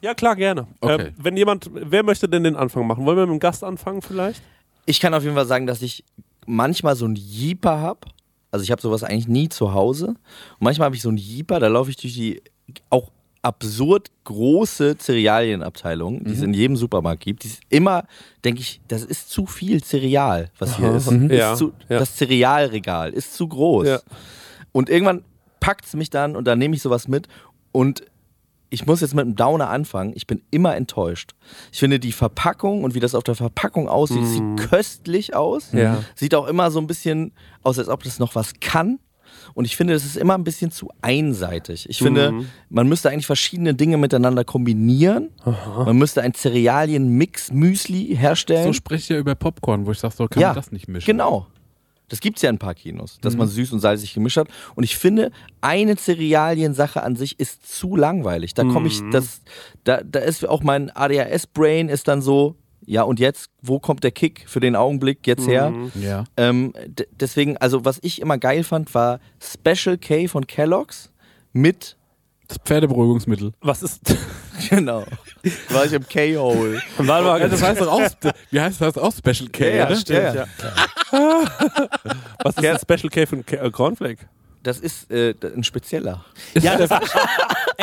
Ja, klar, gerne. Okay. Ähm, wenn jemand, wer möchte denn den Anfang machen? Wollen wir mit dem Gast anfangen vielleicht? Ich kann auf jeden Fall sagen, dass ich manchmal so ein Jeeper habe. Also ich habe sowas eigentlich nie zu Hause. Und manchmal habe ich so ein Jeeper, da laufe ich durch die auch absurd große Cerealienabteilung, die es in jedem Supermarkt gibt. Die ist immer, denke ich, das ist zu viel Cereal, was hier ist. Mhm. ist Ja, zu, ja. Das Cerealregal ist zu groß. Ja. Und irgendwann packt es mich dann und dann nehme ich sowas mit und ich muss jetzt mit einem Downer anfangen. Ich bin immer enttäuscht. Ich finde die Verpackung und wie das auf der Verpackung aussieht, sieht köstlich aus. Ja. Sieht auch immer so ein bisschen aus, als ob das noch was kann. Und ich finde, das ist immer ein bisschen zu einseitig. Ich finde, man müsste eigentlich verschiedene Dinge miteinander kombinieren. Man müsste ein Cerealien-Mix-Müsli herstellen. So spreche ich ja über Popcorn, wo ich sage, so kann ja, man das nicht mischen. Genau. Das gibt es ja in ein paar Kinos, dass Mhm. man süß und salzig gemischt hat. Und ich finde, eine Cerealiensache an sich ist zu langweilig. Da komme ich, Mhm. das, da, da ist auch mein ADHS-Brain ist dann so, ja und jetzt, wo kommt der Kick für den Augenblick jetzt her? Mhm. Ja. Ähm, deswegen, also was ich immer geil fand, war Special K von Kellogg's mit, Das Pferdeberuhigungsmittel. Was ist. genau, war ich im K-Hole. Warte mal, Ja, das heißt doch auch, wie heißt das auch Special K, Ja, ja, oder? stimmt, ja. Was ist ein Special K für ein K- äh, Cornflake? Das ist äh, ein spezieller. Ist Ja, das Ey, das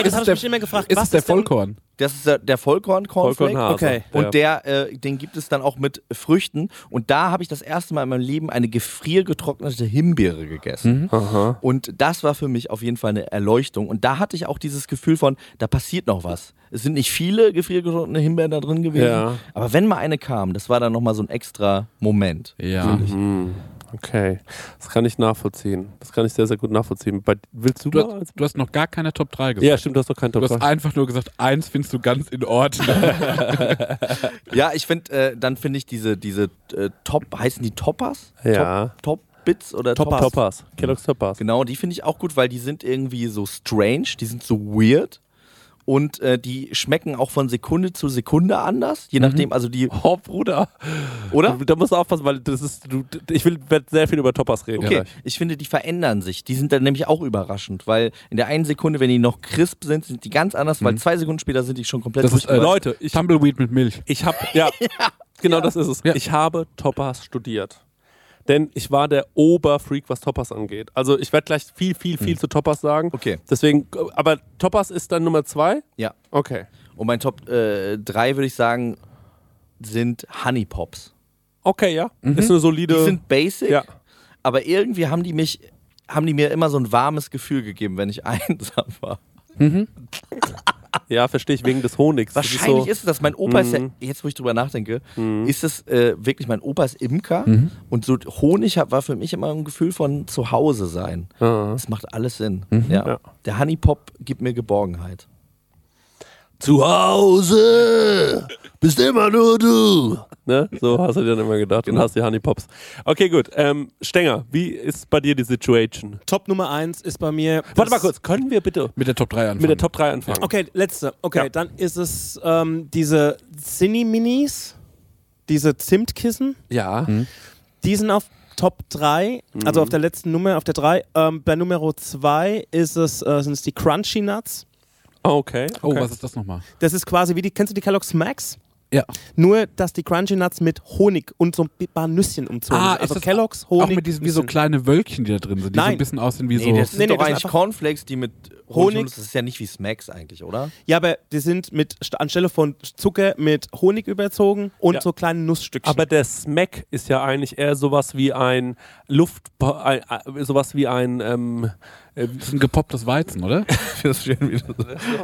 Ist habe ich der- mich immer gefragt. ist was es der ist denn- Vollkorn? Das ist der, der Vollkorn-Cornflake. Vollkornhase. Okay. Und ja. der, äh, den gibt es dann auch mit Früchten. Und da habe ich das erste Mal in meinem Leben eine gefriergetrocknete Himbeere gegessen. Aha. Und das war für mich auf jeden Fall eine Erleuchtung. Und da hatte ich auch dieses Gefühl von, da passiert noch was. Es sind nicht viele gefriergetrocknete Himbeeren da drin gewesen. Ja. Aber wenn mal eine kam, das war dann nochmal so ein extra Moment. Ja. Hm, Okay, das kann ich nachvollziehen. Das kann ich sehr, sehr gut nachvollziehen. Bei, willst du, Du, hast, du hast noch gar keine Top 3 gesagt. Ja, stimmt, du hast doch keinen Du Top hast 3. einfach nur gesagt, eins findest du ganz in Ordnung. Ja, ich finde, äh, dann finde ich diese, diese äh, Top, heißen die Toppers? Ja. Top, Top Bits oder Toppers. Toppers? Toppers. Kellogg's Toppers. Genau, die finde ich auch gut, weil die sind irgendwie so strange, die sind so weird und äh, die schmecken auch von Sekunde zu Sekunde anders, je nachdem, also die, Oh, Bruder. oder? Da musst du aufpassen, weil das ist, du, ich will sehr viel über Toppers reden. Okay, gleich. ich finde, die verändern sich. Die sind dann nämlich auch überraschend, weil in der einen Sekunde, wenn die noch crisp sind, sind die ganz anders, weil zwei Sekunden später sind die schon komplett Das ist, äh. Leute, ich, Tumbleweed mit Milch. ich habe, ja, genau das ist es. Ja. Ich habe Toppers studiert. Denn ich war der Oberfreak, was Toppers angeht. Also ich werde gleich viel, viel, viel zu Toppers sagen. Okay. Deswegen, aber Toppers ist dann Nummer zwei? Ja. Okay. Und mein Top 3 würde ich sagen, sind Honey Pops. Okay, ja. Ist eine solide. Die sind basic, ja. aber irgendwie haben die mich, haben die mir immer so ein warmes Gefühl gegeben, wenn ich einsam war. ja, verstehe ich, wegen des Honigs. Wahrscheinlich ist es das. Mein Opa ist ja, Mhm. jetzt wo ich drüber nachdenke, ist es äh, wirklich, mein Opa ist Imker und so Honig hat, war für mich immer ein Gefühl von Zuhause sein. Ah. Das macht alles Sinn. Ja. Ja. Der Honey Pop gibt mir Geborgenheit. Zu Hause bist immer nur du. Ne? So hast du dir dann immer gedacht und hast die Honey Pops. Okay, gut. Ähm, Stenger, wie ist bei dir die Situation? Top Nummer 1 ist bei mir. Warte mal kurz, können wir bitte Mit der Top 3 anfangen. mit der Top 3 anfangen? Okay, letzte. Okay, Ja. dann ist es ähm, diese Cine-Minis, diese Zimtkissen. Ja. Die sind auf Top 3, also auf der letzten Nummer, auf der 3. Ähm, bei Nummer 2 ist es, äh, sind es die Crunchy Nuts. Ah, okay. Oh, okay. was ist das nochmal? Das ist quasi wie die, kennst du die Kellogg's Max? Ja. Nur, dass die Crunchy Nuts mit Honig und so ein paar Nüsschen umzogen sind. Also das Kellogg's, Auch Honig. mit diesen wie so kleine Wölkchen, die da drin sind, die so Nein. ein bisschen aussehen wie so. Nee, das sind Nee, nee, doch das sind eigentlich Cornflakes, die mit Honig- Honig. Das ist ja nicht wie Smacks eigentlich, oder? Ja, aber die sind mit, st- anstelle von Zucker mit Honig überzogen und Ja. so kleine Nussstückchen. Aber der Smack ist ja eigentlich eher sowas wie ein Luft, ein, äh, sowas wie ein, ähm, äh, ein gepopptes Weizen, oder? Das ist schön, wie das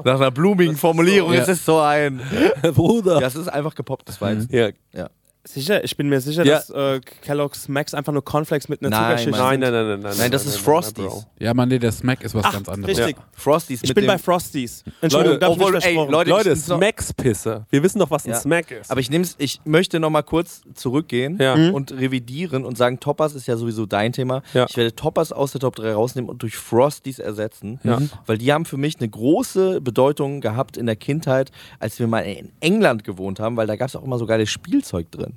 Nach einer blumigen Formulierung. Ja. Es ist so ein. Bruder. Das ist einfach gepopptes Weizen. Ja. Sicher, ich bin mir sicher, Ja. dass äh, Kellogg's Max einfach nur Cornflakes mit einer Nein, Zuckerschicht Nein, sind. nein, nein, nein, nein. Nein, das ist Frosties. Ja, Mann, nee, der Smack ist was Ach, ganz anderes. richtig. Frosties Ich mit bin dem, bei Frosties. Entschuldigung, mich obwohl, ey, versprochen. Leute, Leute, so- Smacks-Pisse. Wir wissen doch, was ein Ja. Smack ist. Aber ich nehm's, ich möchte noch mal kurz zurückgehen Ja. Mhm. und revidieren und sagen, Toppers ist ja sowieso dein Thema. Ja. Ich werde Toppers aus der Top 3 rausnehmen und durch Frosties ersetzen. Ja. Weil die haben für mich eine große Bedeutung gehabt in der Kindheit, als wir mal in England gewohnt haben, weil da gab es auch immer so geiles Spielzeug drin.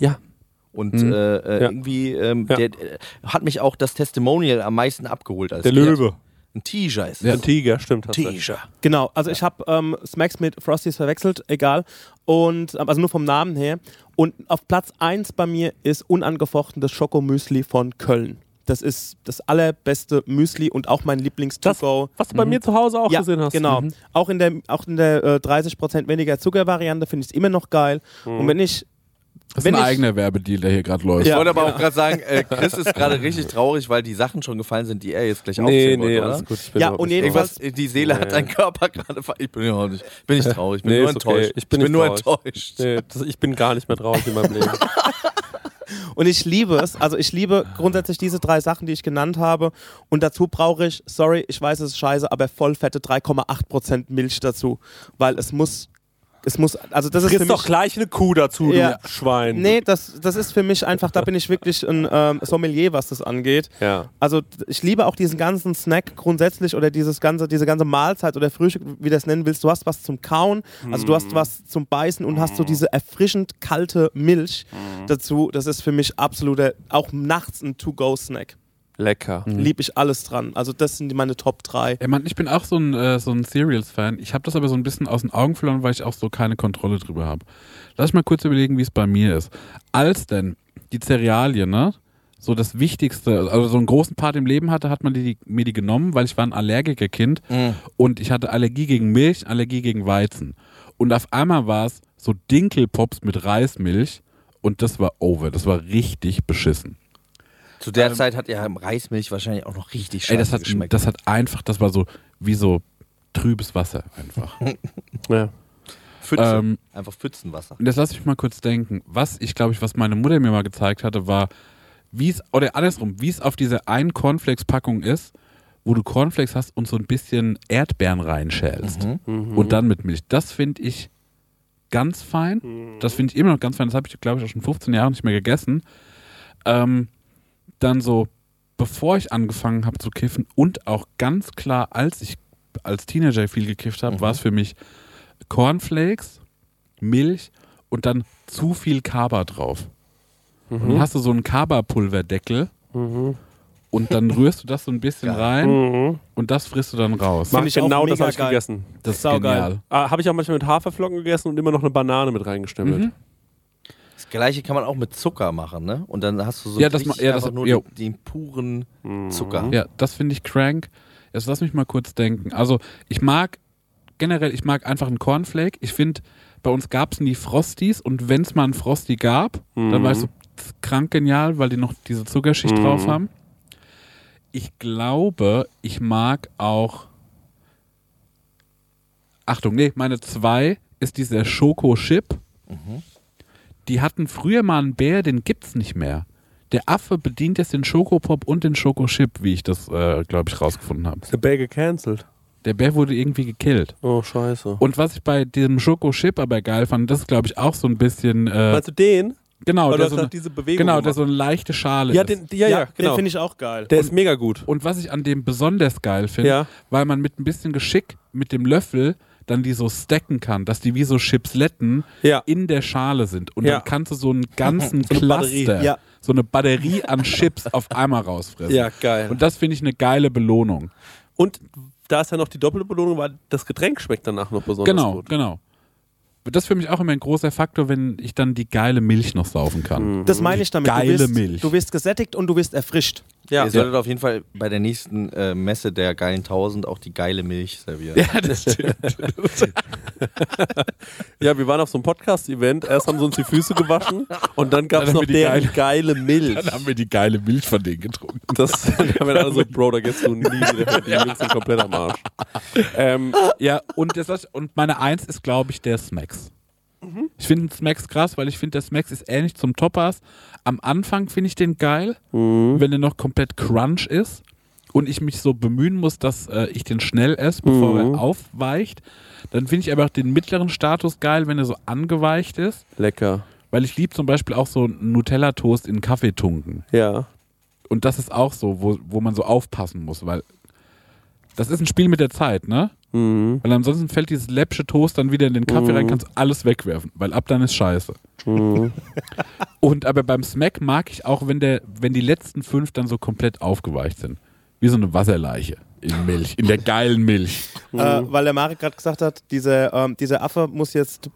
Ja. Und Mhm. äh, äh, Ja. irgendwie ähm, Ja. der, äh, hat mich auch das Testimonial am meisten abgeholt. Als Der Kind. Löwe. Ein Tiger ist Ja. Ein Tiger, stimmt. Tiger. Genau, also ich habe ähm, Smacks mit Frosties verwechselt, egal. Und ähm, also nur vom Namen her. Und auf Platz 1 bei mir ist unangefochten das Schokomüsli von Köln. Das ist das allerbeste Müsli und auch mein lieblings go was du bei mir zu Hause auch ja, gesehen hast. genau. Mhm. Auch in der, auch in der äh, 30% weniger Zucker-Variante finde ich es immer noch geil. Mhm. Und wenn ich Das ist ein ich- eigener Werbedeal, der hier gerade läuft. Ich Ja. wollte aber auch gerade sagen, äh, Chris ist gerade richtig traurig, weil die Sachen schon gefallen sind, die er jetzt gleich Nee, aufzählen nee, wollte, alles gut. Ich bin Ja, und jedenfalls- die Seele hat Nee. dein Körper gerade ver Ich bin ja auch nicht, bin nicht traurig, ich bin Nee, nur ist okay. enttäuscht. Ich bin nicht nur traurig. enttäuscht. Nee, das, ich bin gar nicht mehr traurig in meinem Leben. Und ich liebe es. Also ich liebe grundsätzlich diese drei Sachen, die ich genannt habe. Und dazu brauche ich, sorry, ich weiß, es ist scheiße, aber vollfette 3,8% Milch dazu. Weil es muss, es muss, also das ist mich... doch gleich eine Kuh dazu, Ja. du Schwein. Nee, das, das ist für mich einfach, da bin ich wirklich ein ähm, Sommelier, was das angeht. Ja. Also ich liebe auch diesen ganzen Snack grundsätzlich oder dieses ganze, diese ganze Mahlzeit oder Frühstück, wie du es nennen willst. Du hast was zum Kauen, also du hast was zum Beißen und hast so diese erfrischend kalte Milch dazu. Das ist für mich absoluter, auch nachts ein To-Go-Snack. Lecker. Lieb ich alles dran. Also das sind meine Top 3. Ja, Mann, ich bin auch so ein, äh, so ein Cereals-Fan. Ich habe das aber so ein bisschen aus den Augen verloren, weil ich auch so keine Kontrolle drüber habe. Lass ich mal kurz überlegen, wie es bei mir ist. Als denn die Cerealie, ne? so das Wichtigste, also so einen großen Part im Leben hatte, hat man die, mir die genommen, weil ich war ein Allergikerkind und ich hatte Allergie gegen Milch, Allergie gegen Weizen. Und auf einmal war es so Dinkelpops mit Reismilch und das war over. Das war richtig beschissen. Zu der Zeit hat ja Reismilch wahrscheinlich auch noch richtig scheiße Ey, das hat, geschmeckt. das hat einfach, das war so wie so trübes Wasser einfach. Ja. Pfütze. ähm, Einfach Pfützenwasser. Und jetzt lass mich mal kurz denken. Was ich glaube ich, was meine Mutter mir mal gezeigt hatte, war, wie es, oder andersrum, wie es auf dieser einen Cornflakes-Packung ist, wo du Cornflakes hast und so ein bisschen Erdbeeren reinschälst. Und dann mit Milch. Das finde ich ganz fein. Das finde ich immer noch ganz fein. Das habe ich, glaube ich, auch schon 15 Jahre nicht mehr gegessen. Ähm, dann so, bevor ich angefangen habe zu kiffen und auch ganz klar, als ich als Teenager viel gekifft habe, war es für mich Cornflakes, Milch und dann zu viel Kaba drauf. Und dann hast du so einen Kaba-Pulverdeckel und dann rührst du das so ein bisschen rein und das frisst du dann raus. Mach ich genau das habe ich geil. gegessen. Das ist saugeil. genial. Ah, habe ich auch manchmal mit Haferflocken gegessen und immer noch eine Banane mit reingestemmelt. Mhm. Das gleiche kann man auch mit Zucker machen, ne? Und dann hast du so Ja, das richtig ma- ja, das- nur den, den puren Zucker. Ja, das finde ich crank. Jetzt lass mich mal kurz denken. Also ich mag generell, ich mag einfach einen Cornflake. Ich finde, bei uns gab es nie Frosties und wenn es mal einen Frosty gab, dann war ich so krank genial, weil die noch diese Zuckerschicht drauf haben. Ich glaube, ich mag auch. Achtung, nee, meine zwei ist dieser Schoko-Chip. Die hatten früher mal einen Bär, den gibt's nicht mehr. Der Affe bedient jetzt den Schokopop und den Schokochip, wie ich das, äh, glaube ich, rausgefunden habe. Der Bär gecancelt? Der Bär wurde irgendwie gekillt. Oh, scheiße. Und was ich bei diesem Schokochip aber geil fand, das ist, glaube ich, auch so ein bisschen. Äh, Meinst du den? genau, der so, eine, diese Bewegung genau der so eine leichte Schale Ja, ist. den, ja, ja, Den genau. finde ich auch geil. der ist mega gut. Und was ich an dem besonders geil finde, Ja. weil man mit ein bisschen Geschick mit dem Löffel dann die so stacken kann, dass die wie so Chipsletten Ja. in der Schale sind. Und Ja. dann kannst du so einen ganzen So. Cluster, Ja. so eine Batterie an Chips auf einmal rausfressen. Ja, geil. Und das finde ich eine geile Belohnung. Und da ist ja noch die doppelte Belohnung, weil das Getränk schmeckt danach noch besonders Genau, gut. genau. Das ist für mich auch immer ein großer Faktor, wenn ich dann die geile Milch noch saufen kann. Das meine ich damit. Geile du wirst, Milch. Du wirst gesättigt und du wirst erfrischt. Ja, Ihr solltet auf jeden Fall bei der nächsten äh, Messe der geilen 1000 auch die geile Milch servieren. Ja, das stimmt. ja, wir waren auf so einem Podcast-Event. Erst haben sie uns die Füße gewaschen und dann gab es Dann noch haben wir die geile- geile Milch. Dann haben wir die geile Milch von denen getrunken. Das, da werden alle so, Bro, da gehst du nie wieder. Die Jungs sind komplett am Arsch. Ähm, Ja, und, das, und meine Eins ist, glaube ich, der Smacks. Ich finde den Smacks krass, weil ich finde, der Smacks ist ähnlich zum Toppers. Am Anfang finde ich den geil, wenn der noch komplett crunch ist und ich mich so bemühen muss, dass äh, ich den schnell esse, bevor er aufweicht. Dann finde ich aber auch den mittleren Status geil, wenn er so angeweicht ist. lecker. Weil ich liebe zum Beispiel auch so Nutella-Toast in Kaffee tunken. Ja. Und das ist auch so, wo, wo man so aufpassen muss, weil das ist ein Spiel mit der Zeit, ne? Mhm. Weil ansonsten fällt dieses läppsche Toast dann wieder in den Kaffee rein, kannst du alles wegwerfen, weil ab dann ist scheiße. Mhm. Und aber beim Smack mag ich auch, wenn der, wenn die letzten fünf dann so komplett aufgeweicht sind. Wie so eine Wasserleiche in Milch, in der geilen Milch. Äh, weil der Marek gerade gesagt hat, diese, ähm, dieser Affe muss jetzt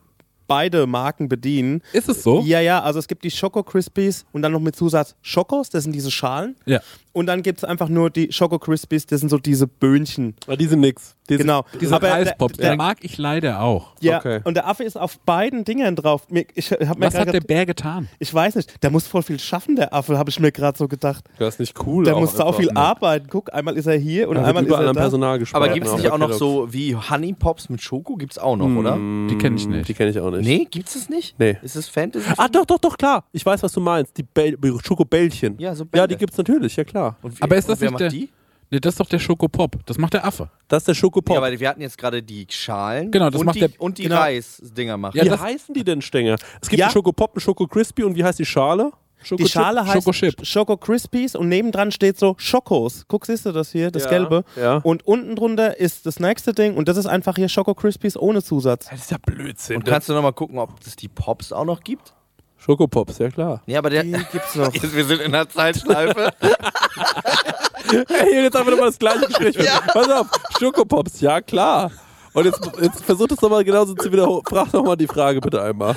beide Marken bedienen. Ist es so? Ja, ja, also es gibt die Schoko Crispies und dann noch mit Zusatz Schokos, das sind diese Schalen. Ja. Und dann gibt es einfach nur die Schoko Crispies, das sind so diese Böhnchen. Aber die sind nix. Die sind- Genau. Dieser Aber der- der- den mag ich leider auch. Ja, Okay. und der Affe ist auf beiden Dingern drauf. Ich, mir Was hat der Bär getan? ich weiß nicht, der muss voll viel schaffen, der Affe, habe ich mir gerade so gedacht. Das ist nicht cool. Der muss sau viel arbeiten. Guck, einmal ist er hier und wird einmal ist er da. Personal gespart. Aber gibt es ne, nicht auch noch so wie Honey Pops mit Schoko? Gibt es auch noch, oder? Die kenne ich nicht. Die kenne ich auch nicht. Nee, gibt es das nicht? Nee. Ist es Fantasy? Ah, doch, doch, doch, klar. Ich weiß, was du meinst. Die Schokobällchen. Ja, so Ja, Bälle. die gibt's natürlich, ja klar. Und wie- Aber ist das und wer nicht macht der- die? Nee, das ist doch der Schokopop. Das macht der Affe. Das ist der Schokopop. Ja, aber wir hatten jetzt gerade die Schalen Genau, das und, macht die, der- und die genau. Reisdinger machen. Ja, wie das- heißen die denn, Stenger? Es gibt Ja. einen Schokopop, einen Schoko Crispy und wie heißt die Schale? Schoko Die Schale heißt Schokochip. Schoko Crispies und nebendran steht so Schokos. Guck, siehst du das hier, das Ja, Gelbe? ja. Und unten drunter ist das nächste Ding und das ist einfach hier Schoko Crispies ohne Zusatz. Das ist ja Blödsinn. Und kannst du nochmal gucken, ob es die Pops auch noch gibt? Schokopops, ja klar. Nee, aber der. Die gibt's noch. Jetzt, wir sind in der Zeitschleife. Hey, jetzt einfach nochmal das gleiche Gespräch. Pass auf, Schokopops, ja klar. Und jetzt, jetzt versuch das nochmal genauso zu wiederholen. Frag nochmal die Frage bitte einmal.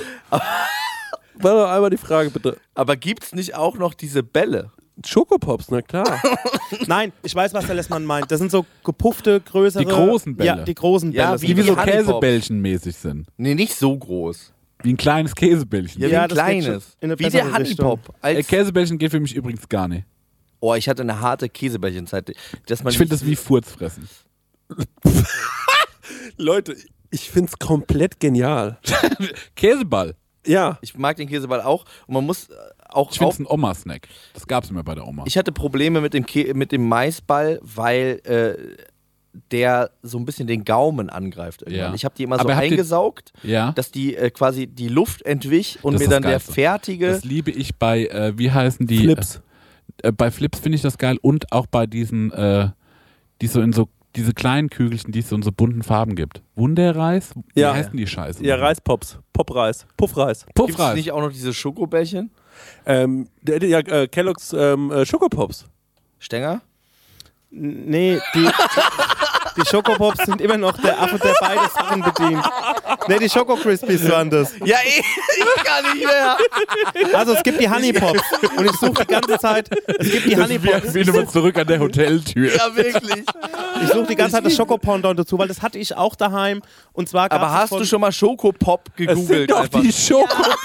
Frag noch einmal die Frage bitte. aber gibt es nicht auch noch diese Bälle? Schokopops, na klar. Nein, ich weiß, was der Lessmann meint. Das sind so gepuffte, größere. Die großen Bälle. Ja, die großen Ja, Bälle. wie Die wie so. Käsebällchen mäßig sind. Nee, nicht so groß. Wie ein kleines Käsebällchen. Ja, wie Ja, ein kleines. Wie der. Honeypop. Äh, Käsebällchen geht für mich übrigens gar nicht. oh, ich hatte eine harte Käsebällchenzeit. Dass man Ich finde das wie Furzfressen. Leute, ich find's komplett genial. Käseball. Ja. Ich mag den Käseball auch. Und man muss äh, auch Ich finde es ein Oma-Snack. Das gab es immer bei der Oma. Ich hatte Probleme mit dem, Kä mit dem Maisball, weil äh, der so ein bisschen den Gaumen angreift. Irgendwann. Ja. Ich habe die immer Aber so eingesaugt, ja. dass die äh, quasi die Luft entwich und Das mir dann der fertige. Das liebe ich bei, äh, wie heißen die? Flips. Äh, bei Flips finde ich das geil und auch bei diesen, äh, die so in so, diese kleinen Kügelchen, die es so in so bunten Farben gibt. Wunderreis? Wie Ja. heißen die Scheiße? Ja, Reispops. Popreis. Puffreis. Gibt es Puffreis. nicht auch noch diese Schokobällchen? Ähm, der, der, ja, äh, Kellogg's ähm, äh, Schokopops. Stenger? Nee, die, die Schokopops sind immer noch der Affe, der beide Sachen bedient. Nee, die Schoko Crispies waren das. Ja, ich, ich kann nicht mehr. Also es gibt die Honey Pops und ich suche die ganze Zeit, es gibt die Honey Pops. Wie nochmal zurück an der Hoteltür. Ja, wirklich. Ich suche die ganze Zeit das Schokopondon dazu, weil das hatte ich auch daheim und zwar Aber hast du schon mal Schokopop Es sind gegoogelt? doch einfach? die Schokopops.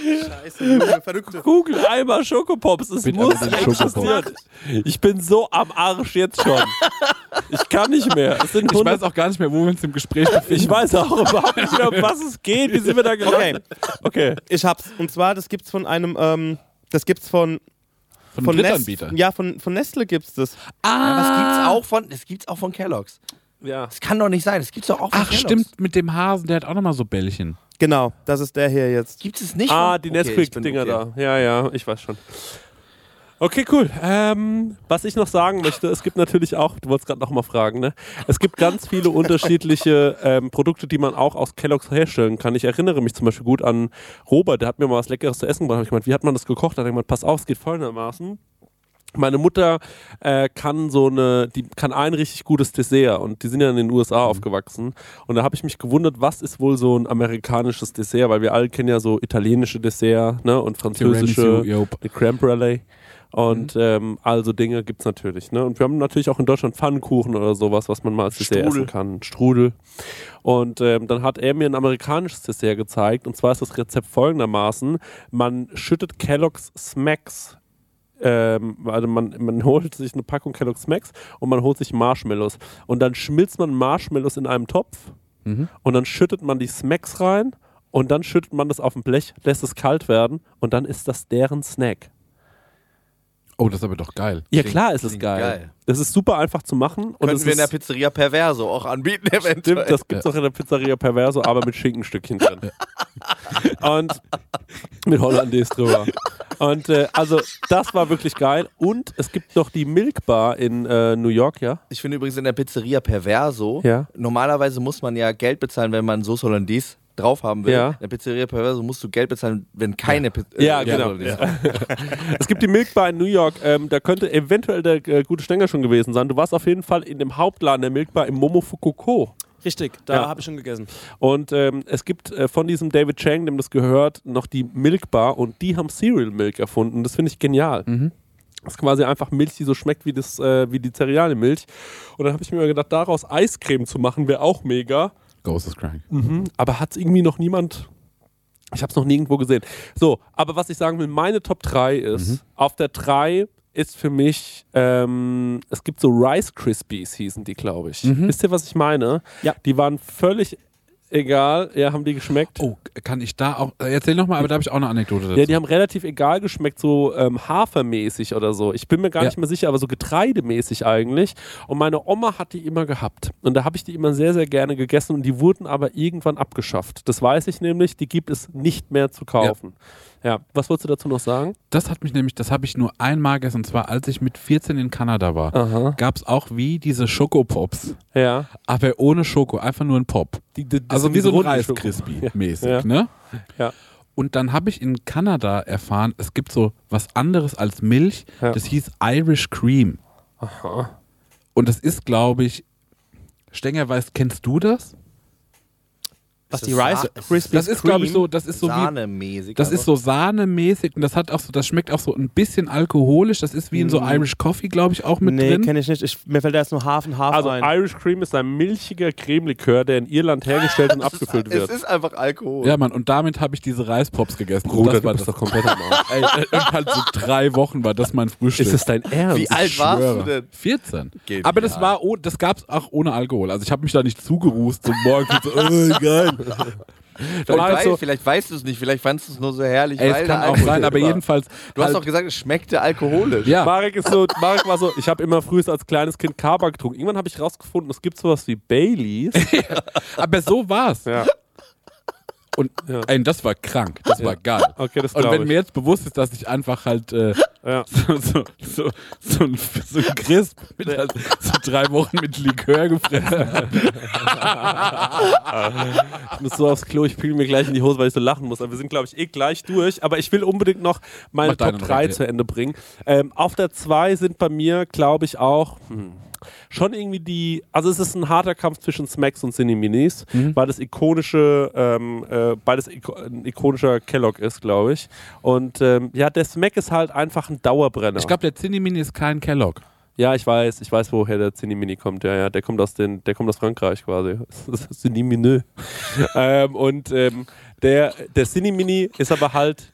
Scheiße, Junge, Verrückte. Google einmal Schokopops. Es Bitte muss aber den existieren. Ich bin so am Arsch jetzt schon. Ich kann nicht mehr. Es sind Ich 100 weiß auch gar nicht mehr, wo wir uns im Gespräch befinden. ich weiß auch überhaupt nicht mehr, um was es geht. Wie sind wir da gelandet? Okay. Ich hab's. Und zwar, das gibt's von einem, ähm, das gibt's von, von, von einem Drittanbieter. Ja, von, von Nestle gibt's das. Ja, das gibt's auch von, das gibt's auch von Kellogg's. Ja. Das kann doch nicht sein. Das gibt's doch auch von Ach, Kellogg's. stimmt, mit dem Hasen, der hat auch nochmal so Bällchen. Genau, das ist der hier jetzt. Gibt es nicht? Ah, die Okay, Nesquik-Dinger okay. da. Ja, ja, ich weiß schon. Okay, cool. Ähm, was ich noch sagen möchte, es gibt natürlich auch, du wolltest gerade noch mal fragen, ne? Es gibt ganz viele unterschiedliche ähm, Produkte, die man auch aus Kellogg's herstellen kann. Ich erinnere mich zum Beispiel gut an Robert, der hat mir mal was Leckeres zu essen gebracht. Ich gemeint, wie hat man das gekocht? Da hat er gemeint, pass auf, es geht folgendermaßen. Meine Mutter äh, kann so eine, die kann ein richtig gutes Dessert und die sind ja in den USA aufgewachsen. Und da habe ich mich gewundert, was ist wohl so ein amerikanisches Dessert, weil wir alle kennen ja so italienische Dessert ne, und französische die Creme Brulee. Und ähm, also Dinge gibt es natürlich. Ne? Und wir haben natürlich auch in Deutschland Pfannkuchen oder sowas, was man mal als Dessert Strudel. essen kann. Strudel. Und ähm, dann hat er mir ein amerikanisches Dessert gezeigt. Und zwar ist das Rezept folgendermaßen. Man schüttet Kellogg's Smacks ähm, also man, man holt sich eine Packung Kellogg's Smacks und man holt sich Marshmallows. Und dann schmilzt man Marshmallows in einem Topf Mhm. und dann schüttet man die Smacks rein und dann schüttet man das auf ein Blech, lässt es kalt werden und dann ist das deren Snack. Oh, das ist aber doch geil. Ja, Klingt- klar ist es geil. geil. Das ist super einfach zu machen. Und Könnten es wir in der Pizzeria Perverso auch anbieten, eventuell. Stimmt, das gibt es auch in der Pizzeria Perverso, aber mit Schinkenstückchen drin. Und mit Hollandaise drüber. Und äh, also, das war wirklich geil. Und es gibt noch die Milk Bar in äh, New York, ja? Ich finde übrigens in der Pizzeria Perverso, Ja. normalerweise muss man ja Geld bezahlen, wenn man Sauce Hollandaise drauf haben will. Ja. Der Pizzeria Perverso musst du Geld bezahlen, wenn keine Pizzeria Ja, genau. Es gibt die Milk Bar in New York. Ähm, da könnte eventuell der äh, gute Stenger schon gewesen sein. Du warst auf jeden Fall in dem Hauptladen der Milk Bar im Momofukoko. Richtig, da Ja. habe ich schon gegessen. Und ähm, es gibt äh, von diesem David Chang, dem das gehört, noch die Milk Bar und die haben Cereal Milk erfunden. Das finde ich genial. Das ist quasi einfach Milch, die so schmeckt wie, das, äh, wie die Cerealienmilch. Und dann habe ich mir gedacht, daraus Eiscreme zu machen, wäre auch mega. Ghost is crying. Mhm. Aber hat es irgendwie noch niemand. Ich habe es noch nirgendwo gesehen. So, aber was ich sagen will, meine Top 3 ist, auf der 3 ist für mich, ähm, es gibt so Rice Krispies, hießen die, glaube ich. Wisst ihr, was ich meine? Ja. Die waren völlig egal. Ja, haben die geschmeckt? Oh, kann ich da auch. äh, Erzähl nochmal, aber da habe ich auch eine Anekdote dazu. Ja, die haben relativ egal geschmeckt, so ähm, hafermäßig oder so. Ich bin mir gar Ja. nicht mehr sicher, aber so getreidemäßig eigentlich. Und meine Oma hat die immer gehabt. Und da habe ich die immer sehr, sehr gerne gegessen und die wurden aber irgendwann abgeschafft. Das weiß ich nämlich, die gibt es nicht mehr zu kaufen. Ja, was wolltest du dazu noch sagen? Das hat mich nämlich, das habe ich nur einmal gegessen, und zwar als ich mit 14 in Kanada war. Aha. Gab es auch wie diese Schokopops, Ja. aber ohne Schoko, einfach nur ein Pop. Die, die, Also wie so ein Reis Crispy Ja. mäßig, Ja. ne? Ja. Und dann habe ich in Kanada erfahren, es gibt so was anderes als Milch, Ja. das hieß Irish Cream. Und das ist, glaube ich, Stenger weiß, kennst du das? Was Es die Rice es Krispies Das ist, glaube ich, so, das ist so wie, Sahnemäßig. das ist so sahnemäßig und das hat auch so, das schmeckt auch so ein bisschen alkoholisch. Das ist wie in so Irish Coffee, glaube ich, auch mit Nee, drin. kenne ich nicht. Ich, mir fällt da jetzt nur Hafen, Hafer Also ein. Irish Cream ist ein milchiger Cremelikör, der in Irland hergestellt und abgefüllt Es wird. ist einfach Alkohol. Ja, Mann, und damit habe ich diese Reispops gegessen. und Bruder, das du war bist das. doch komplett am Arsch. Ey, und halt so drei Wochen war das mein Frühstück. Ist das dein Ernst? Wie alt warst du denn? 14. Geht Aber das war, oh, das gab's auch ohne Alkohol. Also ich habe mich da nicht zugerußt so morgens und so, äh, geil. Vielleicht, Also- weiß, vielleicht weißt du es nicht, vielleicht fandest du es nur so herrlich. Ey, weil es kann auch Alkohol sein, aber war. jedenfalls. Du hast halt, doch gesagt, es schmeckte alkoholisch. ja, Marek ist so, Marek war so, ich habe immer früher als kleines Kind Kaba getrunken. Irgendwann habe ich rausgefunden, es gibt sowas wie Baileys. aber so war's. ja. Und ey, das war krank, das war geil. Okay, das Und wenn ich. mir jetzt bewusst ist, dass ich einfach halt äh, Ja. so, so, so, so, ein, so ein Crisp mit halt so drei Wochen mit Likör gefressen habe. Ich muss so aufs Klo, ich piel mir gleich in die Hose, weil ich so lachen muss. Aber wir sind, glaube ich, eh gleich durch. Aber ich will unbedingt noch meine Mach Top 3 Rand, zu Ende bringen. Ähm, auf der 2 sind bei mir, glaube ich, auch hm, schon irgendwie die. Also, es ist ein harter Kampf zwischen Smacks und Cine Minis, Mhm. weil das ikonische, ähm, äh, beides iko ein ikonischer Kellogg ist, glaube ich. Und ähm, ja, der Smack ist halt einfach ein Dauerbrenner. Ich glaube, der Cinnamini ist kein Kellogg. Ja, ich weiß, ich weiß, woher der Cinimini kommt. Ja, ja, der kommt aus den, der kommt aus Frankreich quasi. Cinimini. ähm, und ähm, der, der Cinimini ist aber halt,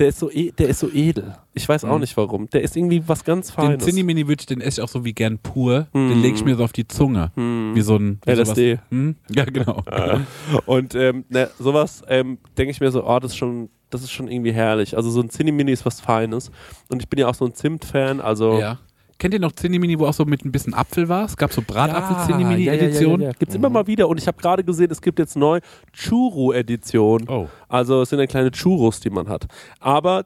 der ist so, e der ist so edel. Ich weiß auch nicht warum. Der ist irgendwie was ganz Den Feines. Cinnamini würde ich, den esse ich auch so wie gern pur. Den lege ich mir so auf die Zunge. Wie so ein wie LSD. Hm? Ja, genau. Und ähm, ne, sowas ähm, denke ich mir so, oh, das ist schon, das ist schon irgendwie herrlich. Also so ein Cinimini ist was Feines. Und ich bin ja auch so ein Zimt-Fan, also Ja. Kennt ihr noch Cinnamini, wo auch so mit ein bisschen Apfel war? Es gab so Bratapfel-Cinnamini-Edition. Ja, ja, Gibt es immer mal wieder. Und ich habe gerade gesehen, es gibt jetzt neu Churro-Edition. Oh. Also es sind ja kleine Churros, die man hat. Aber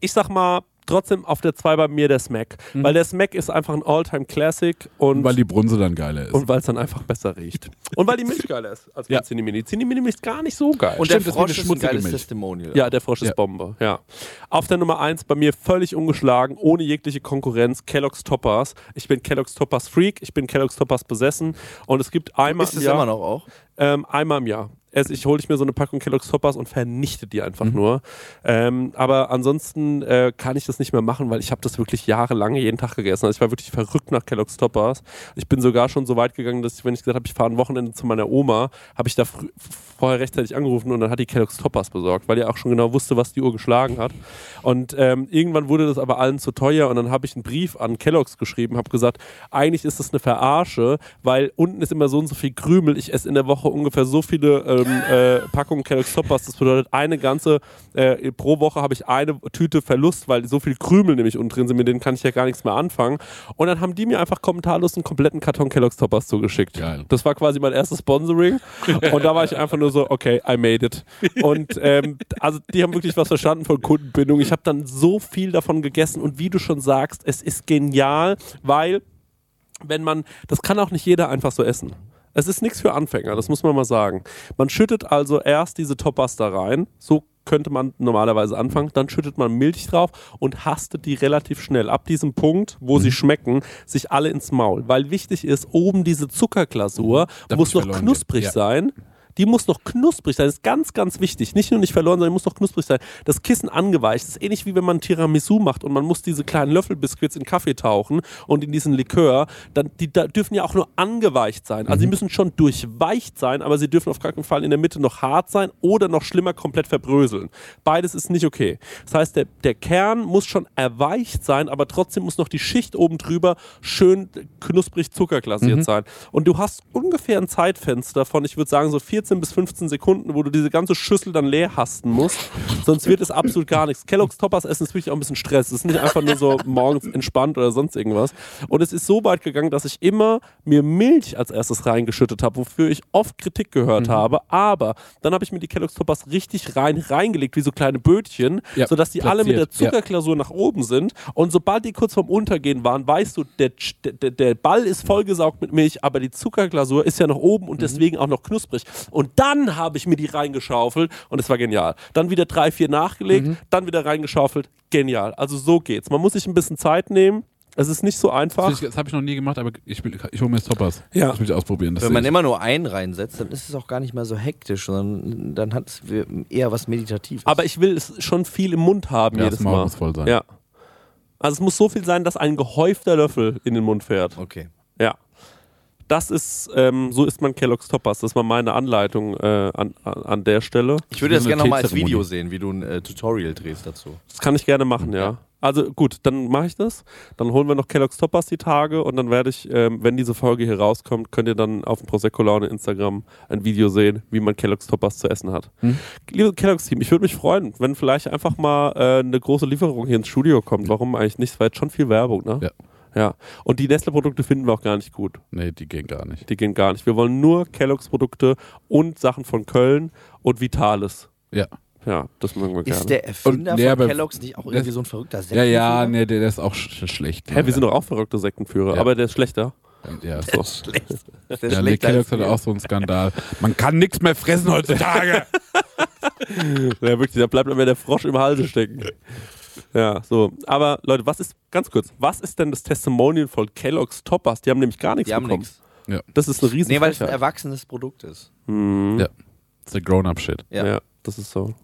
ich sag mal, trotzdem auf der 2 bei mir der Smack. Weil der Smack ist einfach ein All-Time-Classic und Weil die Brunse dann geiler ist. und weil es dann einfach besser riecht. Und weil die Milch geiler ist als Ja. bei Cinnamini. Cinnamini ist gar nicht so geil. Und Stimmt, der Frosch ist ein geiles Milch. Testimonial. Ja, der Frosch ist Ja. Bombe, ja. Auf der Nummer 1 bei mir völlig ungeschlagen, ohne jegliche Konkurrenz, Kellogg's Toppers. Ich bin Kellogg's Toppers Freak, ich bin Kellogg's Toppers besessen und es gibt einmal Ist im es Jahr, immer noch auch? Ähm, einmal im Jahr. Also ich hole ich mir so eine Packung Kellogg's Toppers und vernichte die einfach Mhm. nur. Ähm, aber ansonsten äh, kann ich das nicht mehr machen, weil ich habe das wirklich jahrelang jeden Tag gegessen. Also ich war wirklich verrückt nach Kellogg's Toppers. Ich bin sogar schon so weit gegangen, dass ich, wenn ich gesagt habe, ich fahre ein Wochenende zu meiner Oma, habe ich da vorher rechtzeitig angerufen und dann hat die Kellogg's Toppers besorgt, weil die auch schon genau wusste, was die Uhr geschlagen hat. Und ähm, irgendwann wurde das aber allen zu teuer und dann habe ich einen Brief an Kellogg's geschrieben, habe gesagt, eigentlich ist das eine Verarsche, weil unten ist immer so und so viel Krümel. Ich esse in der Woche ungefähr so viele ähm, äh, Packungen Kellogg's Toppers. Das bedeutet, eine ganze, äh, pro Woche habe ich eine Tüte Verlust, weil so viel Krümel nämlich unten drin sind, mit denen kann ich ja gar nichts mehr anfangen. Und dann haben die mir einfach kommentarlos einen kompletten Karton Kellogg's Toppers zugeschickt. Geil. Das war quasi mein erstes Sponsoring. Und da war ich einfach nur so, okay, I made it. Und ähm, also die haben wirklich was verstanden von Kundenbindung. Ich habe dann so viel davon gegessen und wie du schon sagst, es ist genial, weil wenn man, das kann auch nicht jeder einfach so essen. Es ist nichts für Anfänger, das muss man mal sagen. Man schüttet also erst diese da rein, so könnte man normalerweise anfangen, dann schüttet man Milch drauf und hastet die relativ schnell. Ab diesem Punkt, wo Mhm. sie schmecken, sich alle ins Maul. Weil wichtig ist, oben diese Zuckerglasur Darf muss noch knusprig Ja. sein. Die muss noch knusprig sein. Das ist ganz, ganz wichtig. Nicht nur nicht verloren, sondern die muss noch knusprig sein. Das Kissen angeweicht. Das ist ähnlich wie wenn man Tiramisu macht und man muss diese kleinen Löffelbiskuits in Kaffee tauchen und in diesen Likör. Dann, die da dürfen ja auch nur angeweicht sein. Also sie müssen schon durchweicht sein, aber sie dürfen auf keinen Fall in der Mitte noch hart sein oder noch schlimmer komplett verbröseln. Beides ist nicht okay. Das heißt, der, der Kern muss schon erweicht sein, aber trotzdem muss noch die Schicht oben drüber schön knusprig zuckerglasiert sein. Und du hast ungefähr ein Zeitfenster von, ich würde sagen, so 14 bis 15 Sekunden, wo du diese ganze Schüssel dann leer hasten musst. Sonst wird es absolut gar nichts. Kellogg's Toppers essen ist wirklich auch ein bisschen Stress. Es ist nicht einfach nur so morgens entspannt oder sonst irgendwas. Und es ist so weit gegangen, dass ich immer mir Milch als erstes reingeschüttet habe, wofür ich oft Kritik gehört habe. Aber dann habe ich mir die Kellogg's Toppers richtig rein reingelegt, wie so kleine Bötchen, Ja, sodass die alle mit der platziert, ja. Zuckerglasur nach oben sind. Und sobald die kurz vorm Untergehen waren, weißt du, der, der, der Ball ist vollgesaugt mit Milch, aber die Zuckerglasur ist ja noch oben und deswegen auch noch knusprig. Und dann habe ich mir die reingeschaufelt und es war genial. Dann wieder drei, vier nachgelegt, dann wieder reingeschaufelt. Genial. Also so geht's. Man muss sich ein bisschen Zeit nehmen. Es ist nicht so einfach. Das, das habe ich noch nie gemacht, aber ich, will- ich hole mir jetzt Toppers. Ja. Das will ich ausprobieren. Das Wenn man ich. immer nur einen reinsetzt, dann ist es auch gar nicht mehr so hektisch, sondern dann hat es eher was Meditatives. Aber ich will es schon viel im Mund haben Ja, jedes das Mal. muss voll sein. Ja. Also es muss so viel sein, dass ein gehäufter Löffel in den Mund fährt. okay. Das ist, ähm, so isst man Kellogg's Toppers. Das war meine Anleitung äh, an, an, der Stelle. Ich würde das gerne nochmal als. Video sehen, wie du ein äh, Tutorial drehst dazu. Das kann ich gerne machen, ja. Also gut, dann mache ich das. Dann holen wir noch Kellogg's Toppers die Tage und dann werde ich, ähm, wenn diese Folge hier rauskommt, könnt ihr dann auf dem Prosecco Laune Instagram ein Video sehen, wie man Kellogg's Toppers zu essen hat. Liebe Kellogg's Team, ich würde mich freuen, wenn vielleicht einfach mal äh, eine große Lieferung hier ins Studio kommt. Warum eigentlich nicht? Es war jetzt schon viel Werbung, ne? Ja. Ja. Und die Nestle-Produkte finden wir auch gar nicht gut. Nee, die gehen gar nicht. Die gehen gar nicht. Wir wollen nur Kellogg's Produkte und Sachen von Köln und Vitales. Ja. Ja, das mögen wir gerne. Ist der Erfinder Und- nee, von Kellogg's nicht auch irgendwie so ein verrückter Ja, ja, Sektenführer? nee, der, der ist auch sch schlecht. Hä, wir sind doch auch verrückte Sektenführer, Ja. aber der ist schlechter. Ja, So. Schlecht. Der ja, schlägt Nick Kellogg's hat auch so einen Skandal. Man kann nichts mehr fressen heutzutage. Ja, wirklich, da bleibt mir der Frosch im Halse stecken. Ja, so. Aber Leute, was ist, ganz kurz, was ist denn das Testimonial von Kellogg's Toppers? Die haben nämlich gar nichts Die haben bekommen. nichts. Das ist eine riesen Nee, weil es ein erwachsenes Produkt ist. Mhm. Ja. Das ist der Grown-Up-Shit. ja. Ja. das ist so.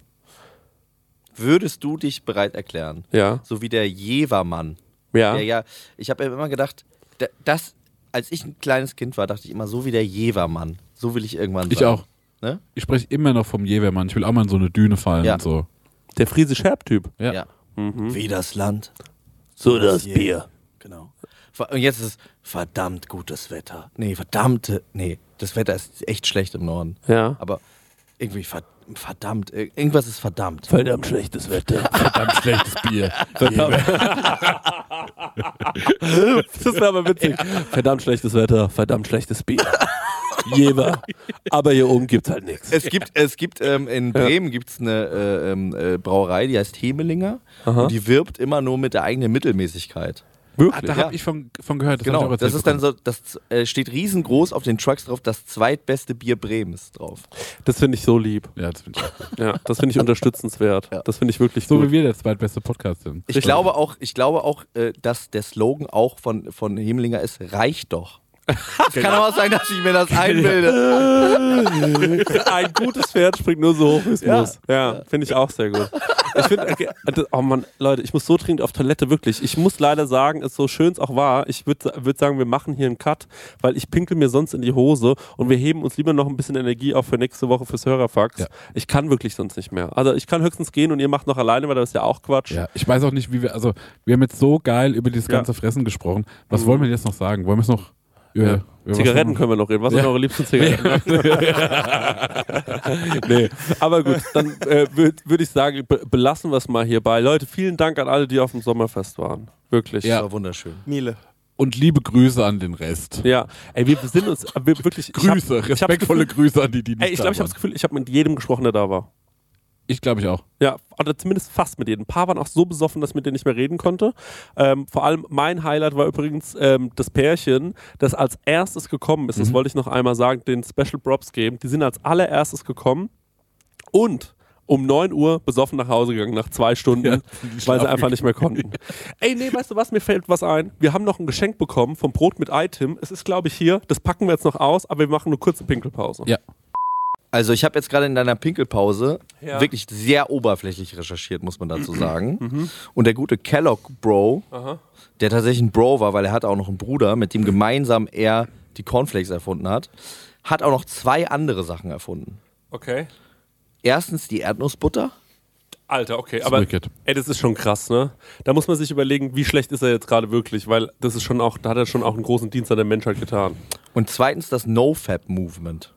Würdest du dich bereit erklären? Ja. So wie der Jevermann. Ja. Der ja, ich habe ja immer gedacht, da- das, als ich ein kleines Kind war, dachte ich immer, so wie der Jevermann. So will ich irgendwann sein. Ich auch. Ne? Ich spreche immer noch vom Jevermann. Ich will auch mal in so eine Düne fallen Ja. und so. Der Friese Scherb-Typ. Ja. Ja. Mhm. Wie das Land. So das Bier. Genau. Ver- Und jetzt ist es verdammt gutes Wetter. Nee, verdammte. Nee, das Wetter ist echt schlecht im Norden. Ja. Aber irgendwie ver- verdammt. ir- Irgendwas ist verdammt. Verdammt schlechtes Wetter. Verdammt schlechtes Bier. Das wäre aber witzig. Verdammt schlechtes Wetter, verdammt schlechtes Bier. Jever. Aber hier oben gibt's halt nichts. Es gibt, es gibt ähm, in Bremen gibt's eine äh, ähm, äh, Brauerei, die heißt Hemelinger. Aha. Und die wirbt immer nur mit der eigenen Mittelmäßigkeit. Ah, Wirklich? da Ja. habe ich von, von gehört. Das genau, das ist dann so, das äh, steht riesengroß auf den Trucks drauf, das zweitbeste Bier Bremens drauf. Das finde ich so lieb. Ja, das finde ich. Ja, das finde ich unterstützenswert. Ja. Das finde ich wirklich So gut. wie wir der zweitbeste Podcast sind. Ich glaube auch, ich glaube auch, äh, dass der Slogan auch von, von Hemelinger ist, reicht doch. Es kann aber auch sein, dass ich mir das einbilde. Ein gutes Pferd springt nur so hoch, wie es Ja. muss. Ja, finde ich auch sehr gut. Ich finde, okay, oh Mann, Leute, ich muss so dringend auf Toilette, wirklich. Ich muss leider sagen, es so schön es auch war, ich würde würd sagen, wir machen hier einen Cut, weil ich pinkel mir sonst in die Hose und wir heben uns lieber noch ein bisschen Energie auf für nächste Woche fürs Hörerfax. Ja. Ich kann wirklich sonst nicht mehr. Also ich kann höchstens gehen und ihr macht noch alleine, weil das ist ja auch Quatsch. Ja, ich weiß auch nicht, wie wir, also wir haben jetzt so geil über dieses Ja. ganze Fressen gesprochen. Was wollen wir jetzt noch sagen? Wollen wir es noch Ja. Zigaretten können wir noch reden. Was Ja. sind eure liebsten Zigaretten? nee, aber gut, dann äh, würde würd ich sagen, be belassen wir es mal hierbei. Leute, vielen Dank an alle, die auf dem Sommerfest waren. Wirklich. Ja. War wunderschön. Miele. Und liebe Grüße an den Rest. Ja, ey, wir sind uns äh, wir, wirklich. Grüße, ich hab, ich respektvolle Grüße an die, die nicht Ey, ich da glaube, ich habe waren. das Gefühl, ich habe mit jedem gesprochen, der da war. Ich glaube ich auch. Ja, oder zumindest fast mit jedem. Ein paar waren auch so besoffen, dass ich mit denen nicht mehr reden konnte. Ähm, vor allem mein Highlight war übrigens ähm, das Pärchen, das als erstes gekommen ist. Das wollte ich noch einmal sagen, den Special Props geben. Die sind als allererstes gekommen und um 9 Uhr besoffen nach Hause gegangen, nach zwei Stunden, Ja, weil sie einfach nicht mehr konnten. Ey, nee, weißt du was, mir fällt was ein. Wir haben noch ein Geschenk bekommen vom Brot mit Item. Es ist, glaube ich, hier. Das packen wir jetzt noch aus, aber wir machen eine kurze Pinkelpause. Ja. Also ich habe jetzt gerade in deiner Pinkelpause Ja. wirklich sehr oberflächlich recherchiert, muss man dazu sagen. Und der gute Kellogg Bro, Aha. der tatsächlich ein Bro war, weil er hatte auch noch einen Bruder, mit dem gemeinsam er die Cornflakes erfunden hat, hat auch noch zwei andere Sachen erfunden. Okay. Erstens die Erdnussbutter. Alter, okay, aber ey, das ist schon krass, ne? Da muss man sich überlegen, wie schlecht ist er jetzt gerade wirklich, weil das ist schon auch, da hat er schon auch einen großen Dienst an der Menschheit getan. Und zweitens das No-Fab-Movement.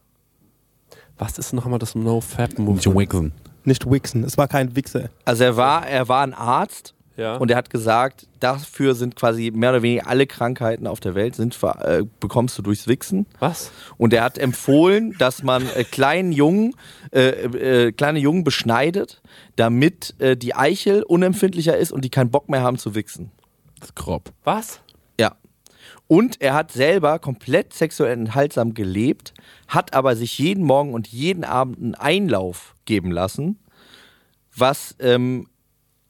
Was ist nochmal das No-Fab Nicht Movement? Wixen. Nicht Wixen. Es war kein Wichser. Also er war, er war ein Arzt Ja. und er hat gesagt, dafür sind quasi mehr oder weniger alle Krankheiten auf der Welt sind, äh, bekommst du durchs Wichsen. was? Und er hat empfohlen, dass man äh, kleinen Jungen, äh, äh, kleine Jungen beschneidet, damit äh, die Eichel unempfindlicher ist und die keinen Bock mehr haben zu wichsen. Das ist grob. Was? Und er hat selber komplett sexuell enthaltsam gelebt, hat aber sich jeden Morgen und jeden Abend einen Einlauf geben lassen, was ähm,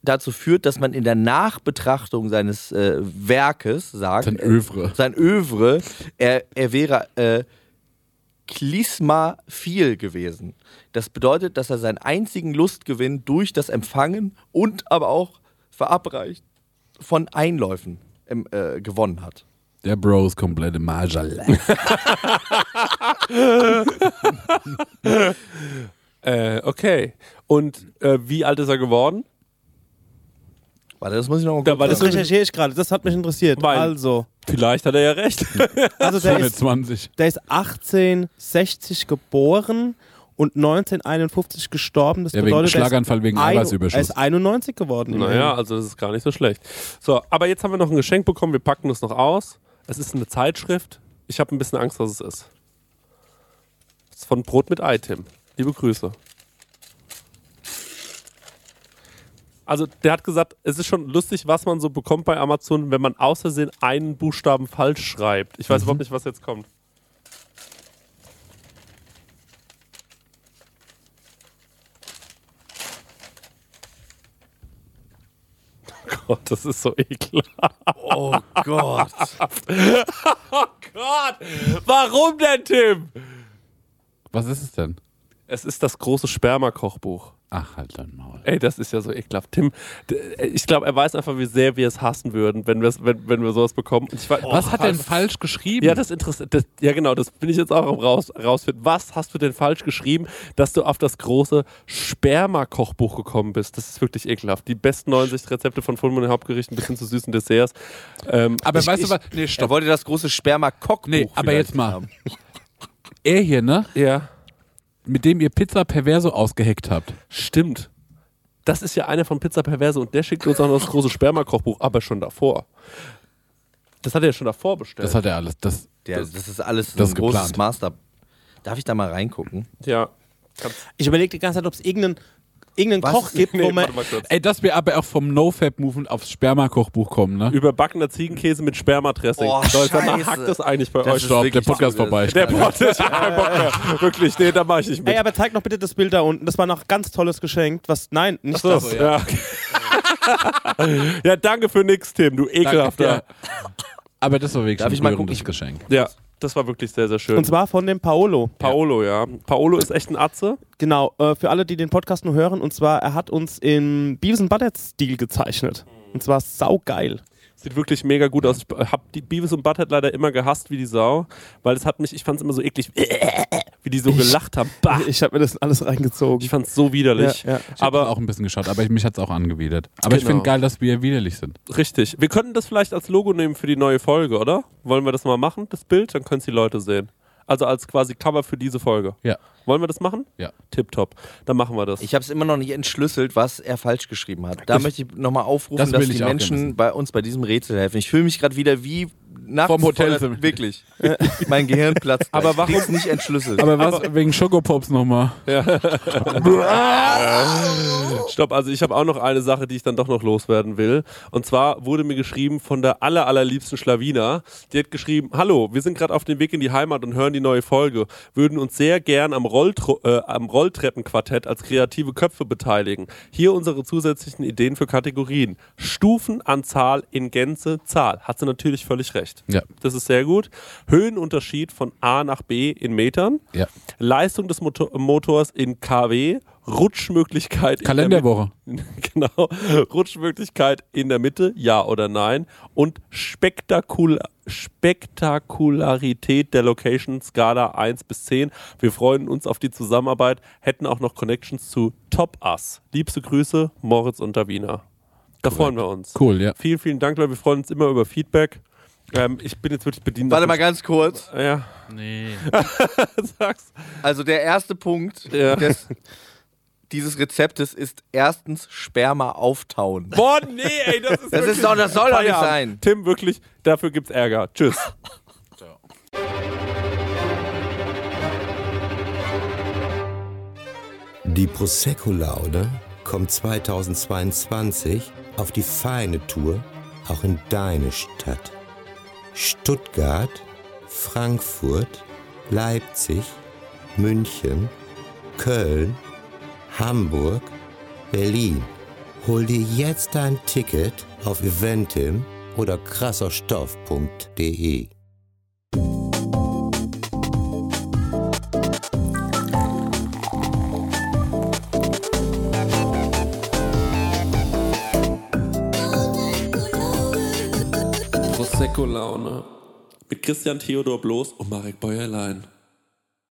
dazu führt, dass man in der Nachbetrachtung seines äh, Werkes sagt, Sein äh, Övre. sein Övre, er, er wäre äh, klismaphil gewesen. Das bedeutet, dass er seinen einzigen Lustgewinn durch das Empfangen und aber auch verabreicht von Einläufen ähm, äh, gewonnen hat. Der Bro ist komplett im. Äh, okay. Und äh, wie alt ist er geworden? Warte, das muss ich noch mal Da Das recherchiere ich gerade, das hat mich interessiert. Weil- also, Vielleicht hat er ja recht. also der, ist, 20. der ist 1860 geboren und 1951 gestorben. Das Ja, wegen bedeutet, er ist Schlaganfall wegen ein- Eiweißüberschuss. Er ist 91 geworden. naja, also das ist gar nicht so schlecht. So, aber jetzt haben wir noch ein Geschenk bekommen. Wir packen das noch aus. Es ist eine Zeitschrift. Ich habe ein bisschen Angst, was es ist. Es ist von Brot mit Ei, Tim. Liebe Grüße. Also, der hat gesagt, es ist schon lustig, was man so bekommt bei Amazon, wenn man aus Versehen einen Buchstaben falsch schreibt. Ich weiß überhaupt nicht, was jetzt kommt. Gott, das ist so ekelhaft. Oh Gott. Oh Gott! Warum denn, Tim? Was ist es denn? Es ist das große Sperma-Kochbuch. Ach, halt dein Maul. Ey, das ist ja so ekelhaft. Tim, ich glaube, er weiß einfach, wie sehr wir es hassen würden, wenn, wenn, wenn wir sowas bekommen. Ich weiß, Was hat denn was- falsch geschrieben? Ja, das interessiert. Das, ja, genau, das bin ich jetzt auch am raus, rausfinden. Was hast du denn falsch geschrieben, dass du auf das große Sperma-Kochbuch gekommen bist? Das ist wirklich ekelhaft. Die besten 69 Rezepte von Fulmen Hauptgerichten bis hin zu süßen Desserts. Ähm, aber ich, weißt ich, du was? Nee, Er stopp. wollte das große Sperma-Kochbuch. Nee, aber jetzt mal. haben. Er hier, ne? Ja, Mit dem ihr Pizza Perverso ausgeheckt habt. stimmt. Das ist ja einer von Pizza Perverse und der schickt uns auch noch das große Sperma-Kochbuch, aber schon davor. Das hat er ja schon davor bestellt. Das hat er alles. Das, Der, das ist alles das ein ist großes geplant. Master. Darf ich da mal reingucken? ja. Ich überlege die ganze Zeit, ob es irgendeinen, irgendeinen Was? Koch gibt, wo Nee, man. mal kurz. ey, dass wir aber auch vom No-Fab-Movement aufs Sperma-Kochbuch kommen, ne? Überbackener Ziegenkäse mit Spermadressing. Oh, mal, Scheiße. hackt das eigentlich bei Das euch? ist Stopp, der Podcast so, vorbei. Der Pod ist kein Bock mehr. Wirklich, nee, da mache ich nicht mit. Ey, aber zeig noch bitte das Bild da unten. Das war noch ein ganz tolles Geschenk. Was? Nein, nicht so, das. ja. ja, danke für nix, Tim, du ekelhafter. Ja. Aber das war wirklich Darf ein ich mal gucken? Geschenk. Ja, das war wirklich sehr, sehr schön. Und zwar von dem Paolo. Paolo, ja. Paolo ist echt ein Atze. Genau, äh, für alle, die den Podcast nur hören. Und zwar, er hat uns im Beavis and Butthead-Stil gezeichnet. Und zwar saugeil. Sieht wirklich mega gut aus. Ich hab die Beavis und Butthead leider immer gehasst wie die Sau, weil es hat mich, ich fand es immer so eklig, wie die so gelacht haben. Bah. Ich habe mir das alles reingezogen. Ich fand es so widerlich. Ja, ja. Ich habe Aber auch ein bisschen geschaut, aber mich hat es auch angewidert. Aber ich Genau. finde geil, dass wir widerlich sind. richtig. Wir könnten das vielleicht als Logo nehmen für die neue Folge, oder? Wollen wir das mal machen, das Bild? Dann können es die Leute sehen. Also als quasi Cover für diese Folge. Ja. Wollen wir das machen? Ja. Tipptopp. Dann machen wir das. Ich habe es immer noch nicht entschlüsselt, was er falsch geschrieben hat. Da möchte ich nochmal aufrufen, Das dass die ich Menschen bei uns bei diesem Rätsel helfen. Ich fühle mich gerade wieder wie nachts Vom Hotel sind- Wirklich. mein Gehirn platzt. Aber gleich. warum- nicht entschlüsselt. Aber was wegen Schokopops nochmal? Stopp, also ich habe auch noch eine Sache, die ich dann doch noch loswerden will. Und zwar wurde mir geschrieben von der aller, allerliebsten Schlawina. Die hat geschrieben, hallo, wir sind gerade auf dem Weg in die Heimat und hören die neue Folge. Würden uns sehr gern am, Rolltro äh, am Rolltreppenquartett als kreative Köpfe beteiligen. Hier unsere zusätzlichen Ideen für Kategorien. Stufenanzahl in Gänze, Zahl. Hat sie natürlich völlig recht. Ja. Das ist sehr gut. Höhenunterschied von A nach B in Metern. Ja. Leistung des Motor Motors in kW, Rutschmöglichkeit in Kalenderwoche. der Mitte. Genau, Rutschmöglichkeit in der Mitte, ja oder nein und Spektakul Spektakularität der Location Skala 1 bis 10. Wir freuen uns auf die Zusammenarbeit, hätten auch noch Connections zu Top Us. Liebste Grüße, Moritz und Davina. Da freuen wir uns. Cool, ja. Vielen, vielen Dank, Leute. Wir freuen uns immer über Feedback. Ähm, ich bin jetzt wirklich bedient. Warte mal ganz kurz. Ja, Nee. sag's. Also der erste Punkt Ja. des, dieses Rezeptes ist erstens Sperma auftauen. Boah, nee, ey, das ist Das ist doch- das soll doch nicht sein. Tim, wirklich, dafür gibt's Ärger. Tschüss. Die Prosecco-Laude kommt 2022 auf die feine Tour auch in deine Stadt. Stuttgart, Frankfurt, Leipzig, München, Köln, Hamburg, Berlin, Hol dir jetzt dein Ticket auf eventim oder krasserstoff.de. Prosecco-Laune. Mit Christian Theodor Bloß und Marek Bäuerlein.